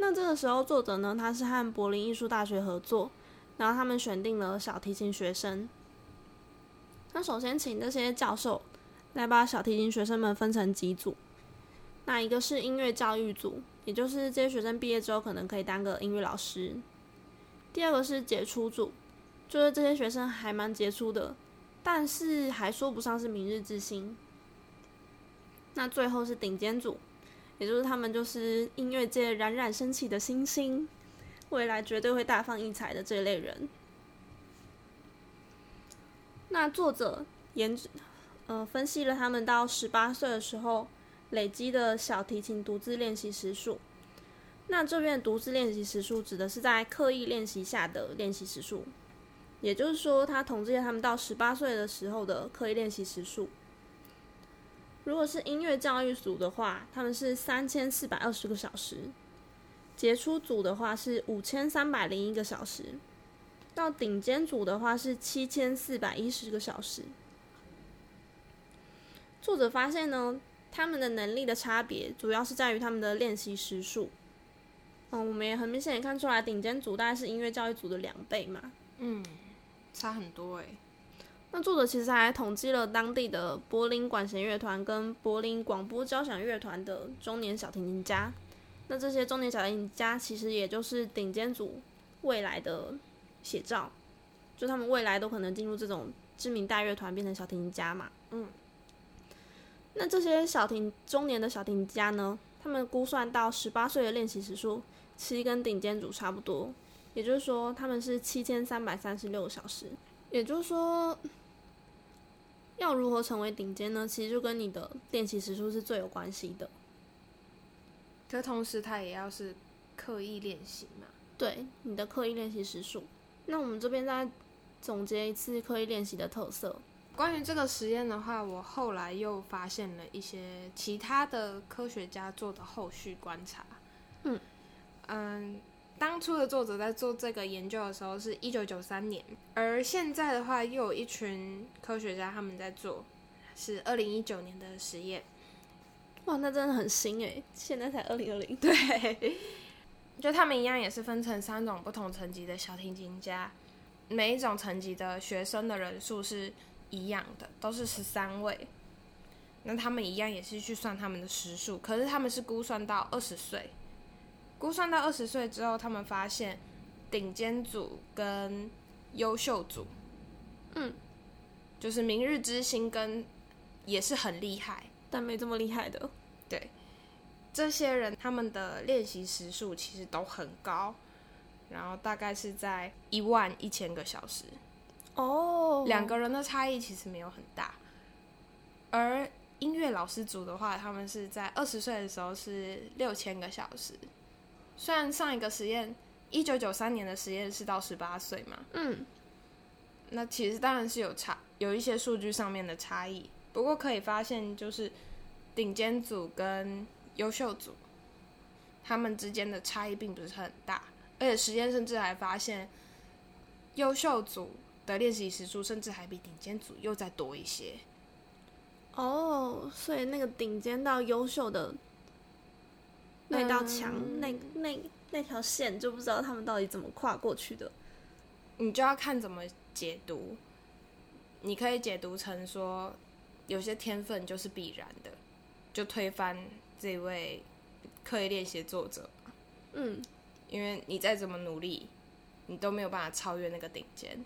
那这个时候，作者呢，他是和柏林艺术大学合作，然后他们选定了小提琴学生。那首先请这些教授来把小提琴学生们分成几组。那一个是音乐教育组，也就是这些学生毕业之后可能可以当个音乐老师。第二个是杰出组，就是这些学生还蛮杰出的，但是还说不上是明日之星。那最后是顶尖组，也就是他们就是音乐界冉冉升起的星星，未来绝对会大放异彩的这类人。那作者研呃分析了他们到十八岁的时候。累积的小提琴独自练习时数，那这边独自练习时数指的是在刻意练习下的练习时数，也就是说，他统计了他们到十八岁的时候的刻意练习时数。如果是音乐教育组的话，他们是三千四百二十个小时；杰出组的话是五千三百零一个小时；到顶尖组的话是七千四百一十个小时。作者发现呢。他们的能力的差别主要是在于他们的练习时数。嗯，我们也很明显也看出来，顶尖组大概是音乐教育组的两倍嘛。嗯，差很多诶。那作者其实还统计了当地的柏林管弦乐团跟柏林广播交响乐团的中年小提琴家。那这些中年小提琴家其实也就是顶尖组未来的写照，就他们未来都可能进入这种知名大乐团，变成小提琴家嘛。嗯。那这些小提中年的小提琴家呢？他们估算到十八岁的练习时数，其实跟顶尖组差不多。也就是说，他们是七千三百三十六小时。也就是说，要如何成为顶尖呢？其实就跟你的练习时数是最有关系的。可同时，他也要是刻意练习嘛？对，你的刻意练习时数。那我们这边再总结一次刻意练习的特色。关于这个实验的话，我后来又发现了一些其他的科学家做的后续观察。嗯嗯，当初的作者在做这个研究的时候是一九九三年，而现在的话又有一群科学家他们在做，是二零一九年的实验。哇，那真的很新诶，现在才二零二零。对，就他们一样也是分成三种不同层级的小提琴家，每一种层级的学生的人数是。一样的都是十三位，那他们一样也是去算他们的时数，可是他们是估算到二十岁，估算到二十岁之后，他们发现顶尖组跟优秀组，嗯，就是明日之星跟也是很厉害，但没这么厉害的，对，这些人他们的练习时数其实都很高，然后大概是在一万一千个小时。哦，两个人的差异其实没有很大，而音乐老师组的话，他们是在二十岁的时候是六千个小时。虽然上一个实验一九九三年的实验是到十八岁嘛，嗯，那其实当然是有差，有一些数据上面的差异。不过可以发现，就是顶尖组跟优秀组，他们之间的差异并不是很大，而且实验甚至还发现优秀组。的练习时数甚至还比顶尖组又再多一些。哦，所以那个顶尖到优秀的那道墙，那那那条线，就不知道他们到底怎么跨过去的。你就要看怎么解读。你可以解读成说，有些天分就是必然的，就推翻这位刻意练习作者。嗯，因为你再怎么努力，你都没有办法超越那个顶尖。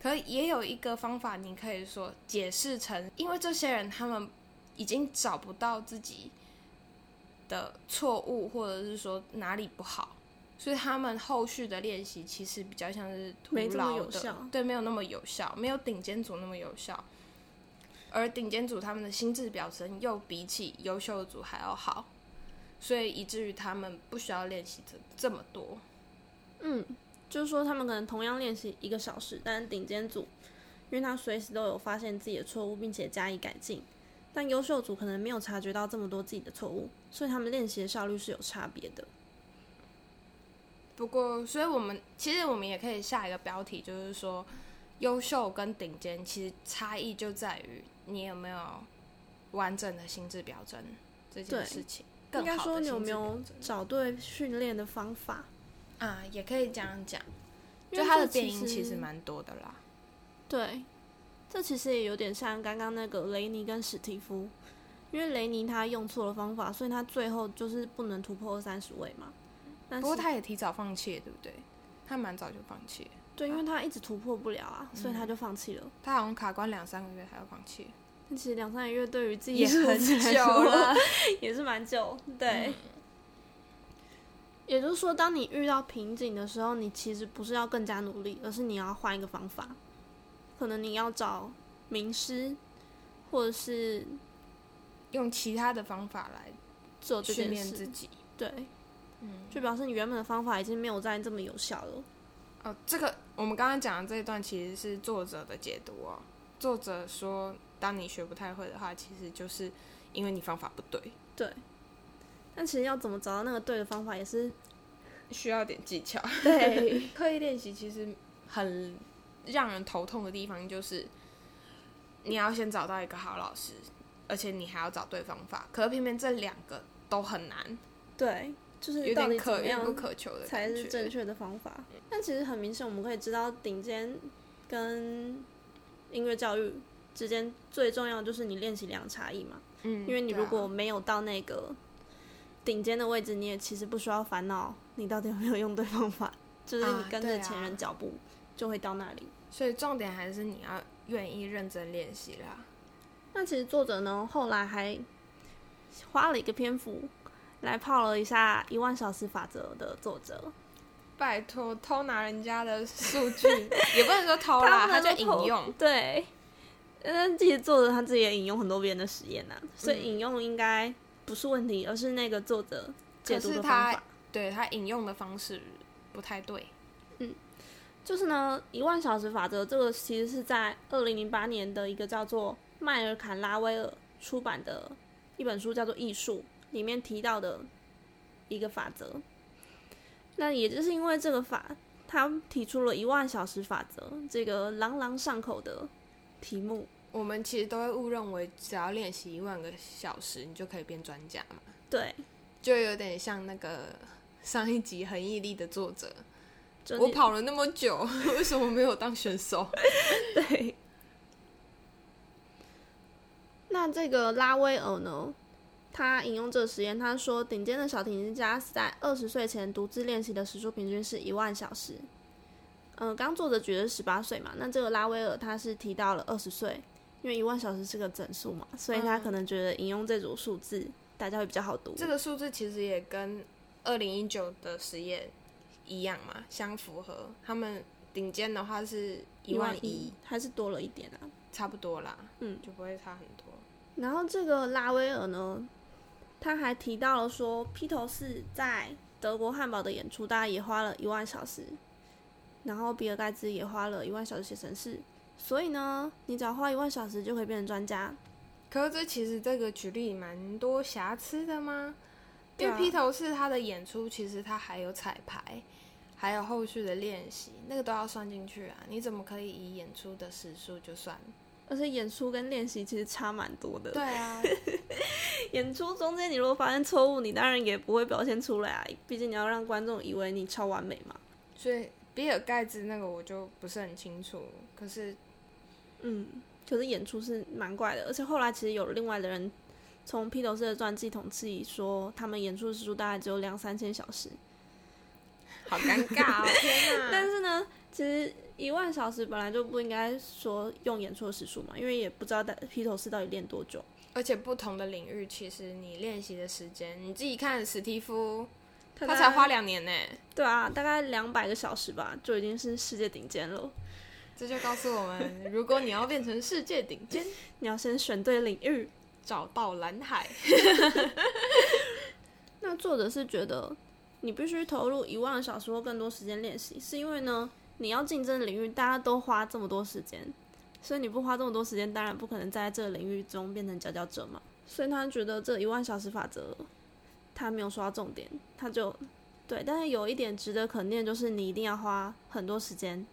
可也有一个方法，你可以说解释成，因为这些人他们已经找不到自己的错误，或者是说哪里不好，所以他们后续的练习其实比较像是徒劳的，对，没有那么有效，没有顶尖组那么有效。而顶尖组他们的心智表征又比起优秀组还要好，所以以至于他们不需要练习这这么多。嗯。就是说，他们可能同样练习一个小时，但是顶尖组，因为他随时都有发现自己的错误，并且加以改进；但优秀组可能没有察觉到这么多自己的错误，所以他们练习的效率是有差别的。不过，所以我们其实我们也可以下一个标题，就是说，优秀跟顶尖其实差异就在于你有没有完整的心智表征这件事情。应该说你有没有找对训练的方法？啊，也可以这样讲，因为就它的变音其实实蛮多的啦。对，这其实也有点像刚刚那个雷尼跟史蒂夫，因为雷尼他用错了方法，所以他最后就是不能突破三十位嘛。但不过他也提早放弃，对不对？他蛮早就放弃了，对，因为他一直突破不了啊，所以他就放弃了。他好像卡关两三个月还要放弃，那其实两三个月对于自己也很数字来久了。也是蛮久。对，也就是说，当你遇到瓶颈的时候，你其实不是要更加努力，而是你要换一个方法。可能你要找名师，或者是用其他的方法来做这训件事。练自己。对，嗯，就表示你原本的方法已经没有再这么有效了。哦，这个我们刚刚讲的这一段其实是作者的解读哦。作者说，当你学不太会的话，其实就是因为你方法不对，对，但其实要怎么找到那个对的方法，也是需要点技巧。对 刻意练习其实很让人头痛的地方就是，你要先找到一个好老师，而且你还要找对方法。可是偏偏这两个都很难，对，就是有点可遇不可求的才是正确的方法。但其实很明显，我们可以知道顶尖跟音乐教育之间最重要的就是你练习量差异嘛。嗯，因为你如果没有到那个顶尖的位置，你也其实不需要烦恼你到底有没有用对方法，就是你跟着前人脚步就会到那里。所以重点还是你要愿意认真练习啦。那其实作者呢，后来还花了一个篇幅来泡了一下一万小时法则的作者。拜托，偷拿人家的数据 也不能说偷啦，他就引用。对，嗯，其实作者他自己也引用很多别人的实验呐、所以引用应该不是问题，而是那个作者解读他法。对他引用的方式不太对。就是呢，一万小时法则这个其实是在二零零八年的一个叫做迈尔坎拉威尔出版的一本书，叫做《艺术》里面提到的一个法则。那也就是因为这个法，他提出了一万小时法则这个朗朗上口的题目。我们其实都会误认为，只要练习一万个小时，你就可以变专家嘛，对，就有点像那个上一集很毅力的作者。我跑了那么久，为什么没有当选手？对。那这个拉威尔呢？他引用这个实验，他说顶尖的小提琴家是在二十岁前独自练习的时数平均是一万小时。嗯、刚作者举的是十八岁嘛，那这个拉威尔他是提到了二十岁，因为一万小时是个整数嘛，所以他可能觉得引用这组数字大家会比较好读。这个数字其实也跟二零一九的实验一样嘛，相符合。他们顶尖的话是一一万一，还是多了一点啊。差不多啦，嗯，就不会差很多。然后这个拉威尔呢，他还提到了说，披头士在德国汉堡的演出大概也花了一万小时，然后比尔盖茨也花了一万小时写程式，所以呢，你只要花一万小时就可以变成专家。可是这其实这个举例蛮多瑕疵的吗？因为披头士他的演出其实他还有彩排，还有后续的练习，那个都要算进去啊。你怎么可以以演出的时数就算？而且演出跟练习其实差蛮多的。对啊，演出中间你如果发现错误，你当然也不会表现出来啊，毕竟你要让观众以为你超完美嘛。所以比尔盖茨那个我就不是很清楚。可是嗯，可是演出是蛮怪的，而且后来其实有另外的人从披头士的传记统计说，他们演出的时数大概只有两三千小时。好尴尬哦，天哪！但是呢，其实一万小时本来就不应该说用演出的时数嘛，因为也不知道在披头士到底练多久。而且不同的领域，其实你练习的时间，你自己看史蒂夫，他才花两年呢。对啊，大概两百个小时吧，就已经是世界顶尖了。这就告诉我们，如果你要变成世界顶尖，你要先选对领域。找到蓝海。那作者是觉得你必须投入一万个小时或更多时间练习，是因为呢，你要竞争的领域大家都花这么多时间，所以你不花这么多时间，当然不可能在这个领域中变成佼佼者嘛。所以他觉得这一万小时法则，他没有说到重点，他就对，但是有一点值得肯定，就是你一定要花很多时间、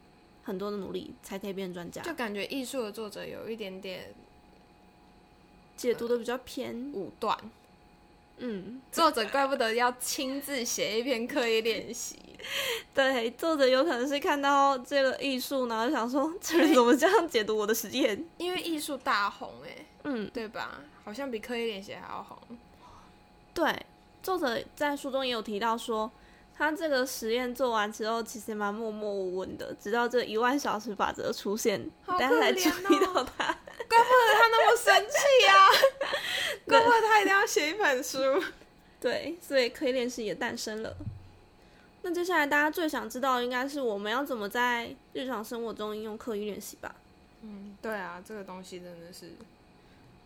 很多的努力，才可以变成专家。就感觉艺术的作者有一点点解读的比较偏，武断，嗯，作者怪不得要亲自写一篇刻意练习。对，作者有可能是看到这个艺术，然后想说这人怎么这样解读我的实验？因为艺术大红哎、嗯，对吧？好像比刻意练习还要红。对，作者在书中也有提到说，他这个实验做完之后，其实蛮默默无闻的，直到这一万小时法则出现，好大家才注意到哦他。怪不得他那么生气啊！怪不得他一定要写一本书。对，所以刻意练习也诞生了。那接下来大家最想知道应该是我们要怎么在日常生活中应用刻意练习吧？嗯，对啊，这个东西真的是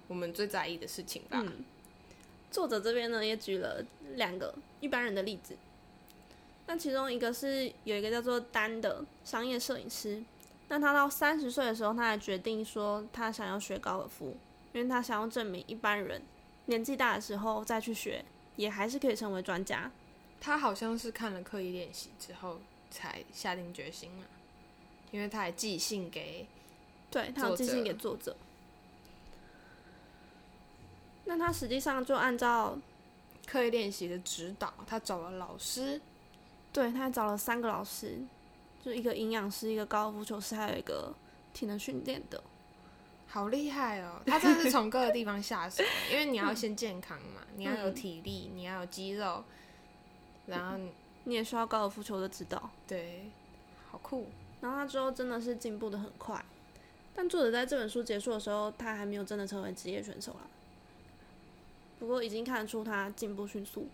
我们最在意的事情吧。嗯，作者这边呢也举了两个一般人的例子。那其中一个是有一个叫做丹的商业摄影师，那他到三十岁的时候，他还决定说他想要学高尔夫，因为他想要证明一般人年纪大的时候再去学，也还是可以成为专家。他好像是看了刻意练习之后才下定决心嘛，因为他还寄信给对他有寄信给作者。那他实际上就按照刻意练习的指导，他找了老师，对他还找了三个老师，就一个营养师，一个高尔夫球师，还有一个体能训练的。好厉害哦！他真的是从各个地方下手，因为你要先健康嘛，你要有体力，你要有肌肉，然后你也需要高尔夫球的指导。对，好酷。然后他之后真的是进步的很快，但作者在这本书结束的时候，他还没有真的成为职业选手啦。不过已经看得出他进步迅速。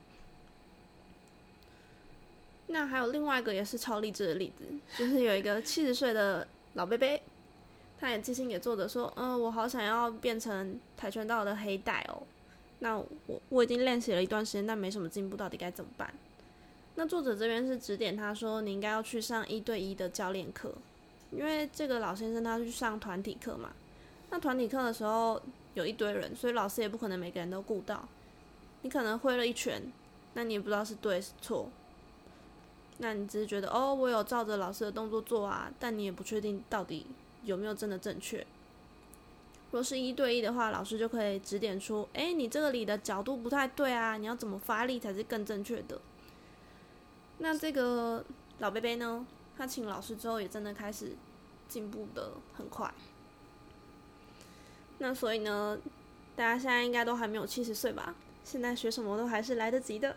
那还有另外一个也是超励志的例子，就是有一个七十岁的老贝贝，他也寄信给作者说：“嗯、我好想要变成跆拳道的黑带哦。那我我已经练习了一段时间，但没什么进步，到底该怎么办？”那作者这边是指点他说，你应该要去上一对一的教练课，因为这个老先生他去上团体课嘛。那团体课的时候有一堆人，所以老师也不可能每个人都顾到。你可能挥了一拳，那你也不知道是对是错。那你只是觉得哦，我有照着老师的动作做啊，但你也不确定到底有没有真的正确。若是一对一的话，老师就可以指点出，哎，你这个里的角度不太对啊，你要怎么发力才是更正确的。那这个老贝贝呢？他请老师之后，也真的开始进步的很快。那所以呢，大家现在应该都还没有七十岁吧？现在学什么都还是来得及的。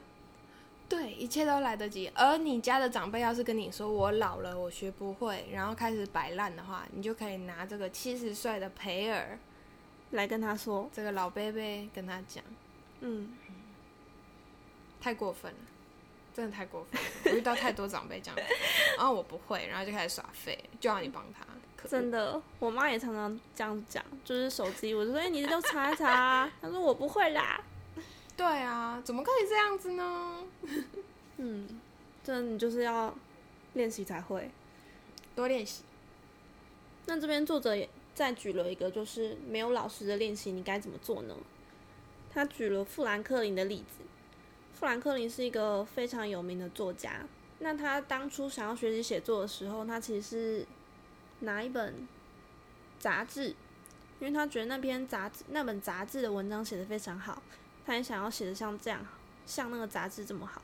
对，一切都来得及。而你家的长辈要是跟你说我老了，我学不会，然后开始摆烂的话，你就可以拿这个七十岁的培尔，来跟他说，这个老贝贝跟他讲，嗯，太过分了，真的太过分了。我遇到太多长辈这样子，然后我不会，然后就开始耍废，就要你帮他。真的，我妈也常常这样讲，就是手机，我就说，哎、你就查一查啊。她说我不会啦。对啊，怎么可以这样子呢？嗯，这你就是要练习才会。多练习。那这边作者也再举了一个，就是没有老师的练习，你该怎么做呢？他举了富兰克林的例子。富兰克林是一个非常有名的作家。那他当初想要学习写作的时候，他其实是拿一本杂志，因为他觉得那篇杂志那本杂志的文章写得非常好，他也想要写的像这样，像那个杂志这么好。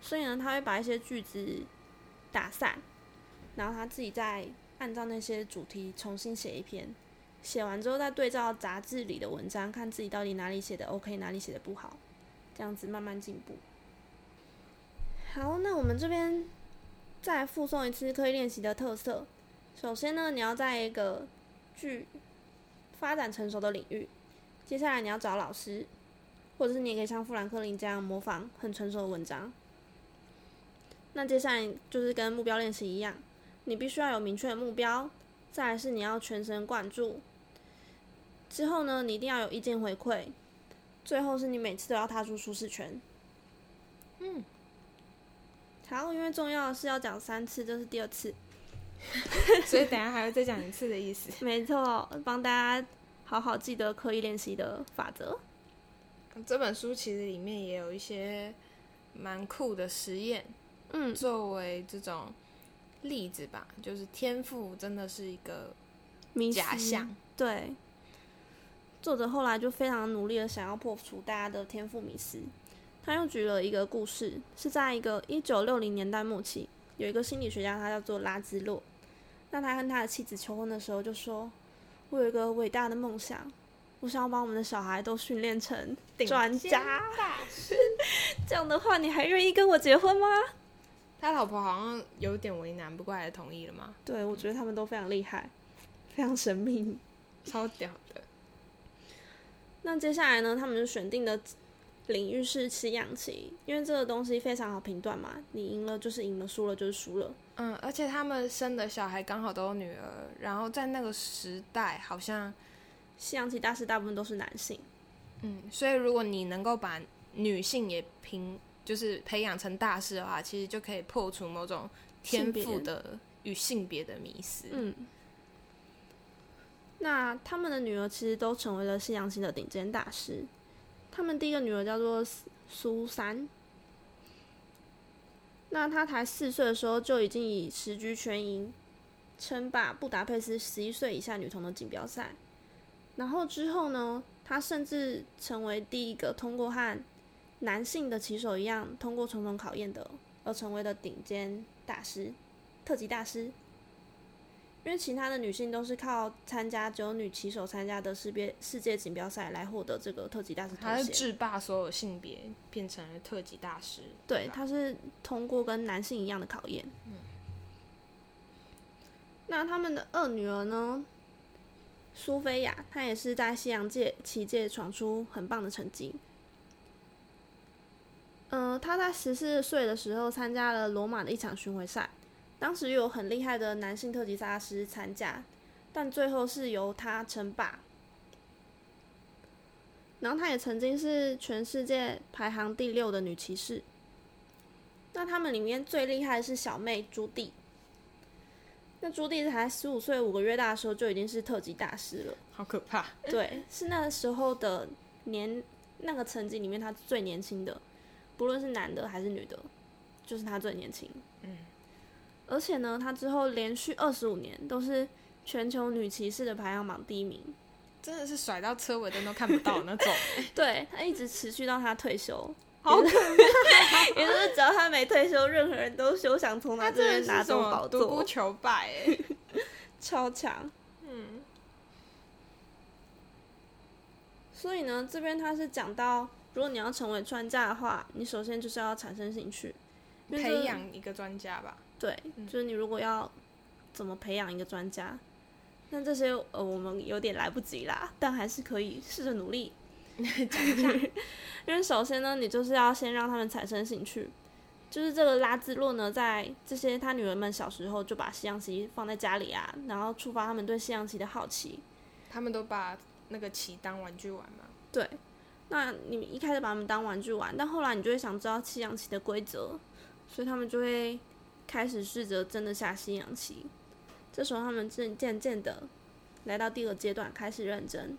所以呢，他会把一些句子打散，然后他自己再按照那些主题重新写一篇，写完之后再对照杂志里的文章，看自己到底哪里写的 OK，哪里写的不好，这样子慢慢进步。好，那我们这边再附送一次刻意练习的特色。首先呢，你要在一个具发展成熟的领域，接下来你要找老师，或者是你也可以像富兰克林这样模仿很成熟的文章。那接下来就是跟目标练习一样，你必须要有明确的目标，再来是你要全神贯注，之后呢，你一定要有意见回馈，最后是你每次都要踏出舒适圈。嗯，好，因为重要的是要讲三次，这是第二次，所以等下还会再讲一次的意思。没错，帮大家好好记得刻意练习的法则。这本书其实里面也有一些蛮酷的实验，嗯，作为这种例子吧，就是天赋真的是一个假象。对，作者后来就非常努力的想要破除大家的天赋迷思。他又举了一个故事，是在一个一九六零年代末期，有一个心理学家，他叫做拉兹洛。那他跟他的妻子求婚的时候就说：“我有一个伟大的梦想，我想要把我们的小孩都训练成专家大师。这样的话，你还愿意跟我结婚吗？”他老婆好像有点为难，不过还是同意了嘛？对，我觉得他们都非常厉害，非常神秘，超屌的。那接下来呢？他们就选定的领域是吸氧气，因为这个东西非常好评断嘛，你赢了就是赢了，输了就是输了。嗯，而且他们生的小孩刚好都有女儿，然后在那个时代，好像吸氧期大师大部分都是男性。嗯，所以如果你能够把女性也平，就是培养成大师的话，其实就可以破除某种天赋的与性别的迷思。嗯。那他们的女儿其实都成为了西洋棋的顶尖大师。他们第一个女儿叫做苏珊，那她才四岁的时候就已经以十局全赢，称霸布达佩斯十一岁以下女童的锦标赛。然后之后呢，他甚至成为第一个通过和男性的棋手一样通过重重考验的，而成为了顶尖大师、特级大师。因为其他的女性都是靠参加只有女棋手参加的世别世界锦标赛来获得这个特级大师头衔。他是制霸所有性别，变成了特级大师。对，他是通过跟男性一样的考验。嗯。那他们的二女儿呢？苏菲亚，她也是在西洋界棋界闯出很棒的成绩。嗯，她在十四岁的时候参加了罗马的一场巡回赛。当时有很厉害的男性特级大师参加，但最后是由她称霸。然后她也曾经是全世界排行第六的女骑士。那他们里面最厉害的是小妹朱棣。那朱棣才十五岁五个月大的时候就已经是特级大师了，好可怕。对，是那个时候的年那个成绩里面他最年轻的，不论是男的还是女的，就是他最年轻。嗯。而且呢，他之后连续二十五年都是全球女骑士的排行榜第一名，真的是甩到车尾灯都看不到那种。对他一直持续到他退休，好可怕！也就是只要他没退休，任何人都休想从他这边拿走宝座。独孤求败，哎，超强。嗯。所以呢，这边他是讲到，如果你要成为专家的话，你首先就是要产生兴趣，培养一个专家吧。对，就是你如果要怎么培养一个专家，那这些呃我们有点来不及啦，但还是可以试着努力 讲一下。因为首先呢，你就是要先让他们产生兴趣。就是这个拉兹洛呢，在这些他女儿们小时候就把西洋棋放在家里啊，然后触发他们对西洋棋的好奇。他们都把那个棋当玩具玩嘛？对。那你一开始把他们当玩具玩，但后来你就会想知道西洋棋的规则，所以他们就会。开始试着真的下西洋棋，这时候他们正渐渐的来到第二阶段，开始认真。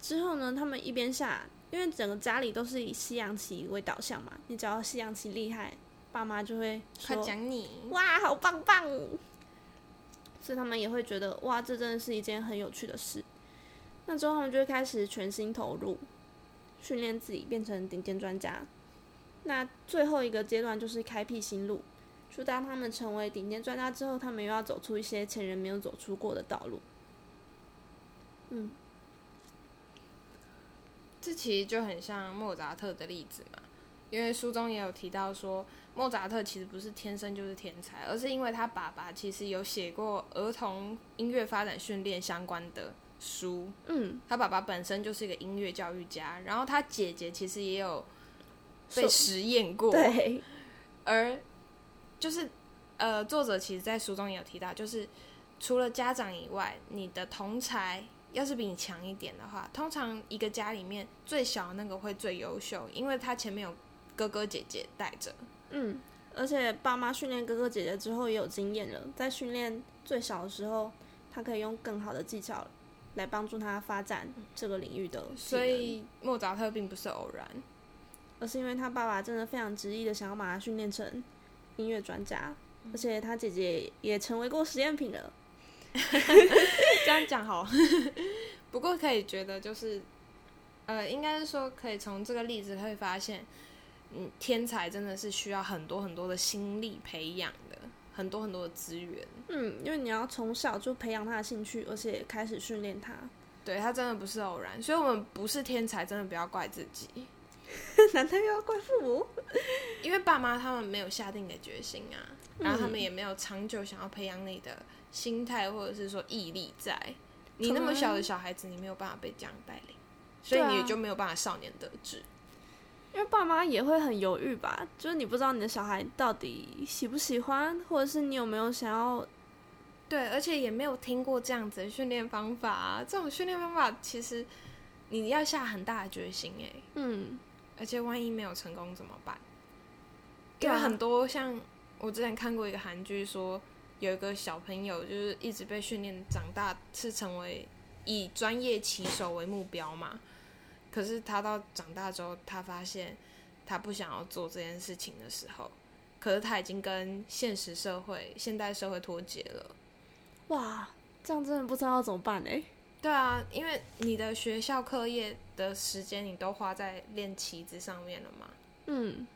之后呢，他们一边下，因为整个家里都是以西洋棋为导向嘛，你只要西洋棋厉害，爸妈就会夸奖你，哇，好棒棒！所以他们也会觉得，哇，这真的是一件很有趣的事。那之后他们就会开始全心投入，训练自己变成顶尖专家。那最后一个阶段就是开辟新路。就当他们成为顶尖专家之后，他们又要走出一些前人没有走出过的道路。嗯，这其实就很像莫扎特的例子嘛，因为书中也有提到说，莫扎特其实不是天生就是天才，而是因为他爸爸其实有写过儿童音乐发展训练相关的书。嗯，他爸爸本身就是一个音乐教育家，然后他姐姐其实也有被实验过。对，而就是，呃，作者其实，在书中也有提到，就是除了家长以外，你的同才要是比你强一点的话，通常一个家里面最小的那个会最优秀，因为他前面有哥哥姐姐带着。嗯，而且爸妈训练哥哥姐姐之后也有经验了，在训练最小的时候，他可以用更好的技巧来帮助他发展这个领域的。所以莫扎特并不是偶然，而是因为他爸爸真的非常执意的想要把他训练成。音乐专家，而且他姐姐也成为过实验品了。这样讲好，不过可以觉得就是，呃，应该是说可以从这个例子可以发现，嗯，天才真的是需要很多很多的心力培养的，很多很多的资源。嗯，因为你要从小就培养他的兴趣，而且开始训练他。对他真的不是偶然，所以我们不是天才，真的不要怪自己，难道又要怪父母？因为爸妈他们没有下定的决心啊，然后他们也没有长久想要培养你的心态或者是说毅力在。你那么小的小孩子，你没有办法被这样带领，所以你也就没有办法少年得志。因为爸妈也会很犹豫吧，就是你不知道你的小孩到底喜不喜欢，或者是你有没有想要对，而且也没有听过这样子的训练方法啊。这种训练方法其实你要下很大的决心哎，嗯，而且万一没有成功怎么办？因为很多像我之前看过一个韩剧，说有一个小朋友就是一直被训练长大是成为以专业棋手为目标嘛，可是他到长大之后，他发现他不想要做这件事情的时候，可是他已经跟现实社会、现代社会脱节了。哇，这样真的不知道要怎么办哎。对啊，因为你的学校课业的时间你都花在练棋子上面了嘛，嗯，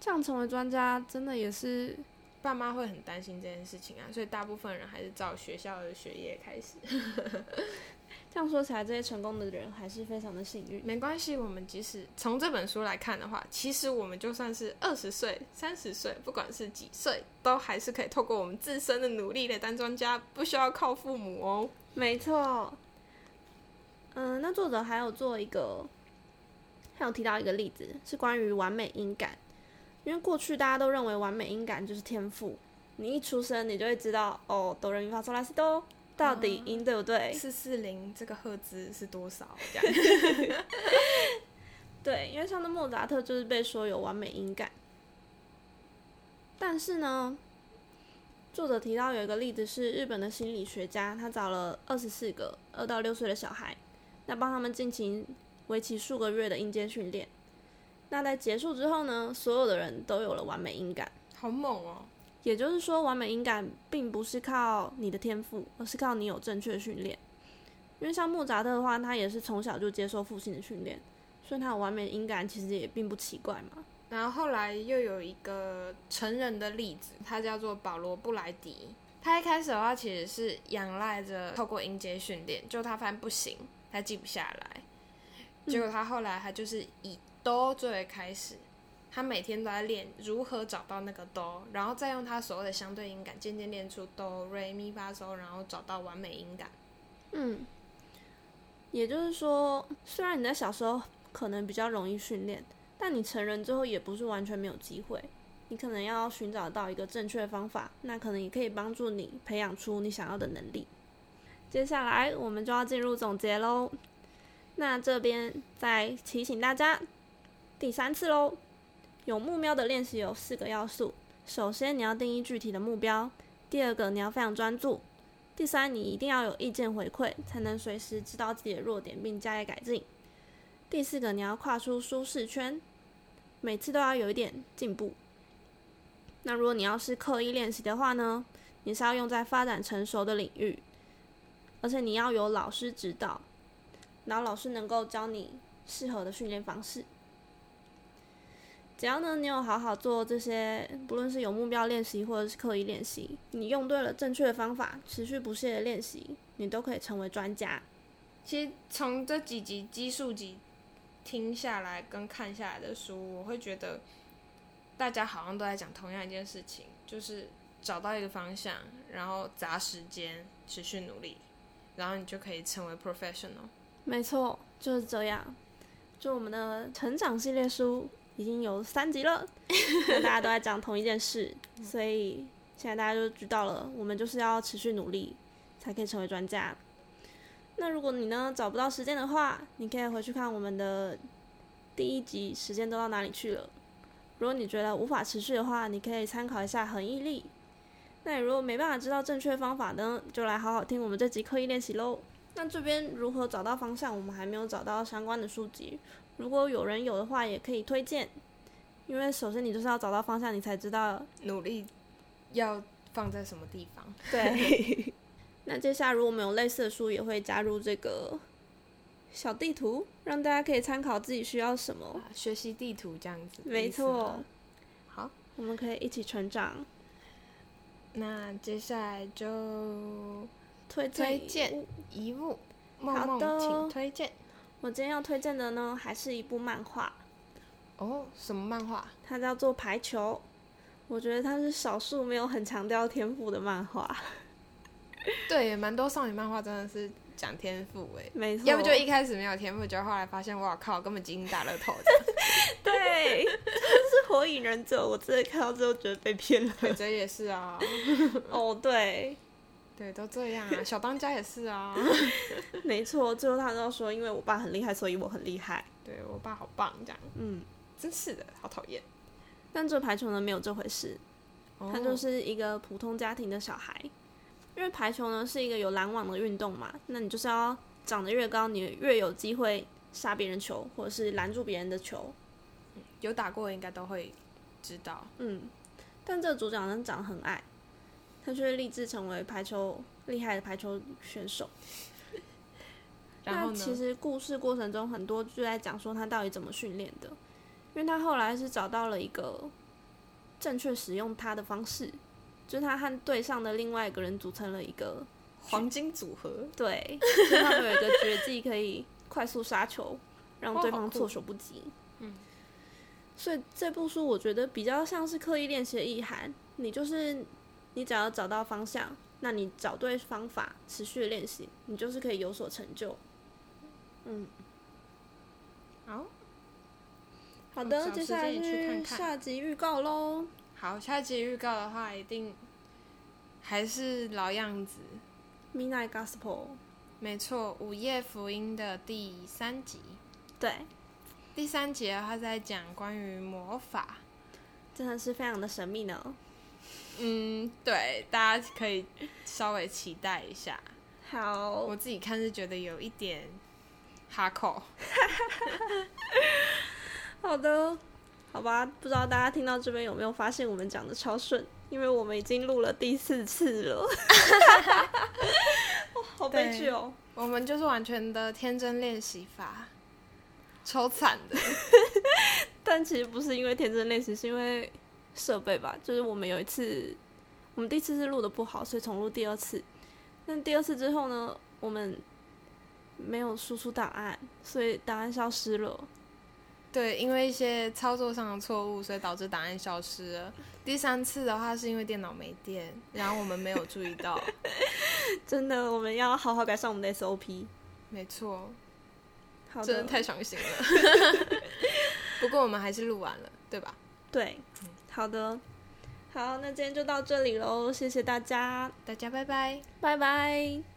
这样成为专家真的也是，爸妈会很担心这件事情啊，所以大部分人还是照学校的学业开始。这样说起来，这些成功的人还是非常的幸运。没关系，我们即使从这本书来看的话，其实我们就算是二十岁、三十岁，不管是几岁，都还是可以透过我们自身的努力来当专家，不需要靠父母哦。没错。嗯，那作者还有做一个，还有提到一个例子，是关于完美音感。因为过去大家都认为完美音感就是天赋，你一出生你就会知道，哦，哆来咪发嗦拉西哆，到底音对不对？四四零这个赫兹是多少？这样 对，因为像那莫扎特就是被说有完美音感，但是呢，作者提到有一个例子是日本的心理学家，他找了二十四个二到六岁的小孩，那帮他们进行为期数个月的音阶训练。那在结束之后呢，所有的人都有了完美音感，好猛哦！也就是说，完美音感并不是靠你的天赋，而是靠你有正确的训练。因为像莫扎特的话，他也是从小就接受父亲的训练，所以他有完美音感其实也并不奇怪嘛。然后后来又有一个成人的例子，他叫做保罗布莱迪。他一开始的话其实是仰赖着透过音阶训练，就他发现不行，他记不下来。结果他后来他就是以哆作为开始，他每天都在练如何找到那个哆，然后再用他所谓的相对音感，渐渐练出哆、瑞、咪、发、嗦，然后找到完美音感。嗯，也就是说，虽然你在小时候可能比较容易训练，但你成人之后也不是完全没有机会。你可能要寻找到一个正确的方法，那可能也可以帮助你培养出你想要的能力。接下来我们就要进入总结喽。那这边再提醒大家，第三次喽。有目标的练习有四个要素：首先你要定义具体的目标；第二个你要非常专注；第三你一定要有意见回馈，才能随时知道自己的弱点并加以改进；第四个你要跨出舒适圈，每次都要有一点进步。那如果你要是刻意练习的话呢，你是要用在发展成熟的领域，而且你要有老师指导，然后老师能够教你适合的训练方式。只要呢，你有好好做这些，不论是有目标练习或者是刻意练习，你用对了正确的方法，持续不懈的练习，你都可以成为专家。其实从这几集基数集听下来跟看下来的书，我会觉得大家好像都在讲同样一件事情，就是找到一个方向，然后砸时间，持续努力，然后你就可以成为 professional。没错，就是这样。就我们的成长系列书已经有三集了，大家都在讲同一件事，所以现在大家就知道了，我们就是要持续努力，才可以成为专家。那如果你呢找不到时间的话，你可以回去看我们的第一集《时间都到哪里去了》。如果你觉得无法持续的话，你可以参考一下恒毅力。那你如果没办法知道正确方法呢，就来好好听我们这集刻意练习喽。那这边如何找到方向，我们还没有找到相关的书籍。如果有人有的话，也可以推荐。因为首先你就是要找到方向，你才知道努力要放在什么地方？对。那接下来如果我们有类似的书，也会加入这个小地图，让大家可以参考自己需要什么。啊学习地图这样子。没错，好，我们可以一起成长。那接下来就推推荐一物，梦梦好的请推荐。我今天要推荐的呢，还是一部漫画，哦，什么漫画？它叫做《排球》。我觉得它是少数没有很强调天赋的漫画。对，也蛮多少女漫画真的是讲天赋哎，没错，要不就一开始没有天赋，就后来发现哇靠，根本金大乐透的。对，这是火影忍者，我真的看到之后觉得被骗了。腿贼也是啊，哦，对，对，都这样啊。小当家也是啊，没错，最后他都说，因为我爸很厉害，所以我很厉害。对我爸好棒，这样嗯，真是的，好讨厌。但这排球呢没有这回事，他就哦是一个普通家庭的小孩。因为排球呢是一个有拦网的运动嘛，那你就是要长得越高，你越有机会杀别人球，或者是拦住别人的球。有打过的应该都会知道。嗯，但这个主角呢长得很矮，他却立志成为排球厉害的排球选手。然后那其？实故事过程中很多就在讲说他到底怎么训练的，因为他后来是找到了一个正确使用他的方式，就是他和队上的另外一个人组成了一个黄金组合，对，就他们有一个绝技可以快速杀球，让对方措手不及。嗯，所以这部书我觉得比较像是刻意练习的意涵，你就是你只要找到方向，那你找对方法，持续练习，你就是可以有所成就。嗯，好，好的，接下来去看下集预告喽。好，下集预告的话，一定还是老样子。Midnight Gospel，没错，《午夜福音》的第三集。对，第三集的话在讲关于魔法。真的是非常的神秘呢。嗯，对，大家可以稍微期待一下。好我，自己看是觉得有一点哈口。好的，好吧，不知道大家听到这边有没有发现我们讲的超顺，因为我们已经录了第四次了，哇好悲剧哦。我们就是完全的天真练习法，超惨的。但其实不是因为天真练习，是因为设备吧。就是我们有一次，我们第一次是录的不好，所以重录第二次。但第二次之后呢，我们没有输出档案，所以档案消失了。对，因为一些操作上的错误，所以导致档案消失了。第三次的话是因为电脑没电，然后我们没有注意到。真的，我们要好好改善我们的 SOP。没错，好真的的，太伤心了。不过我们还是录完了，对吧？对，好的，好，那今天就到这里喽，谢谢大家，大家拜拜。拜拜。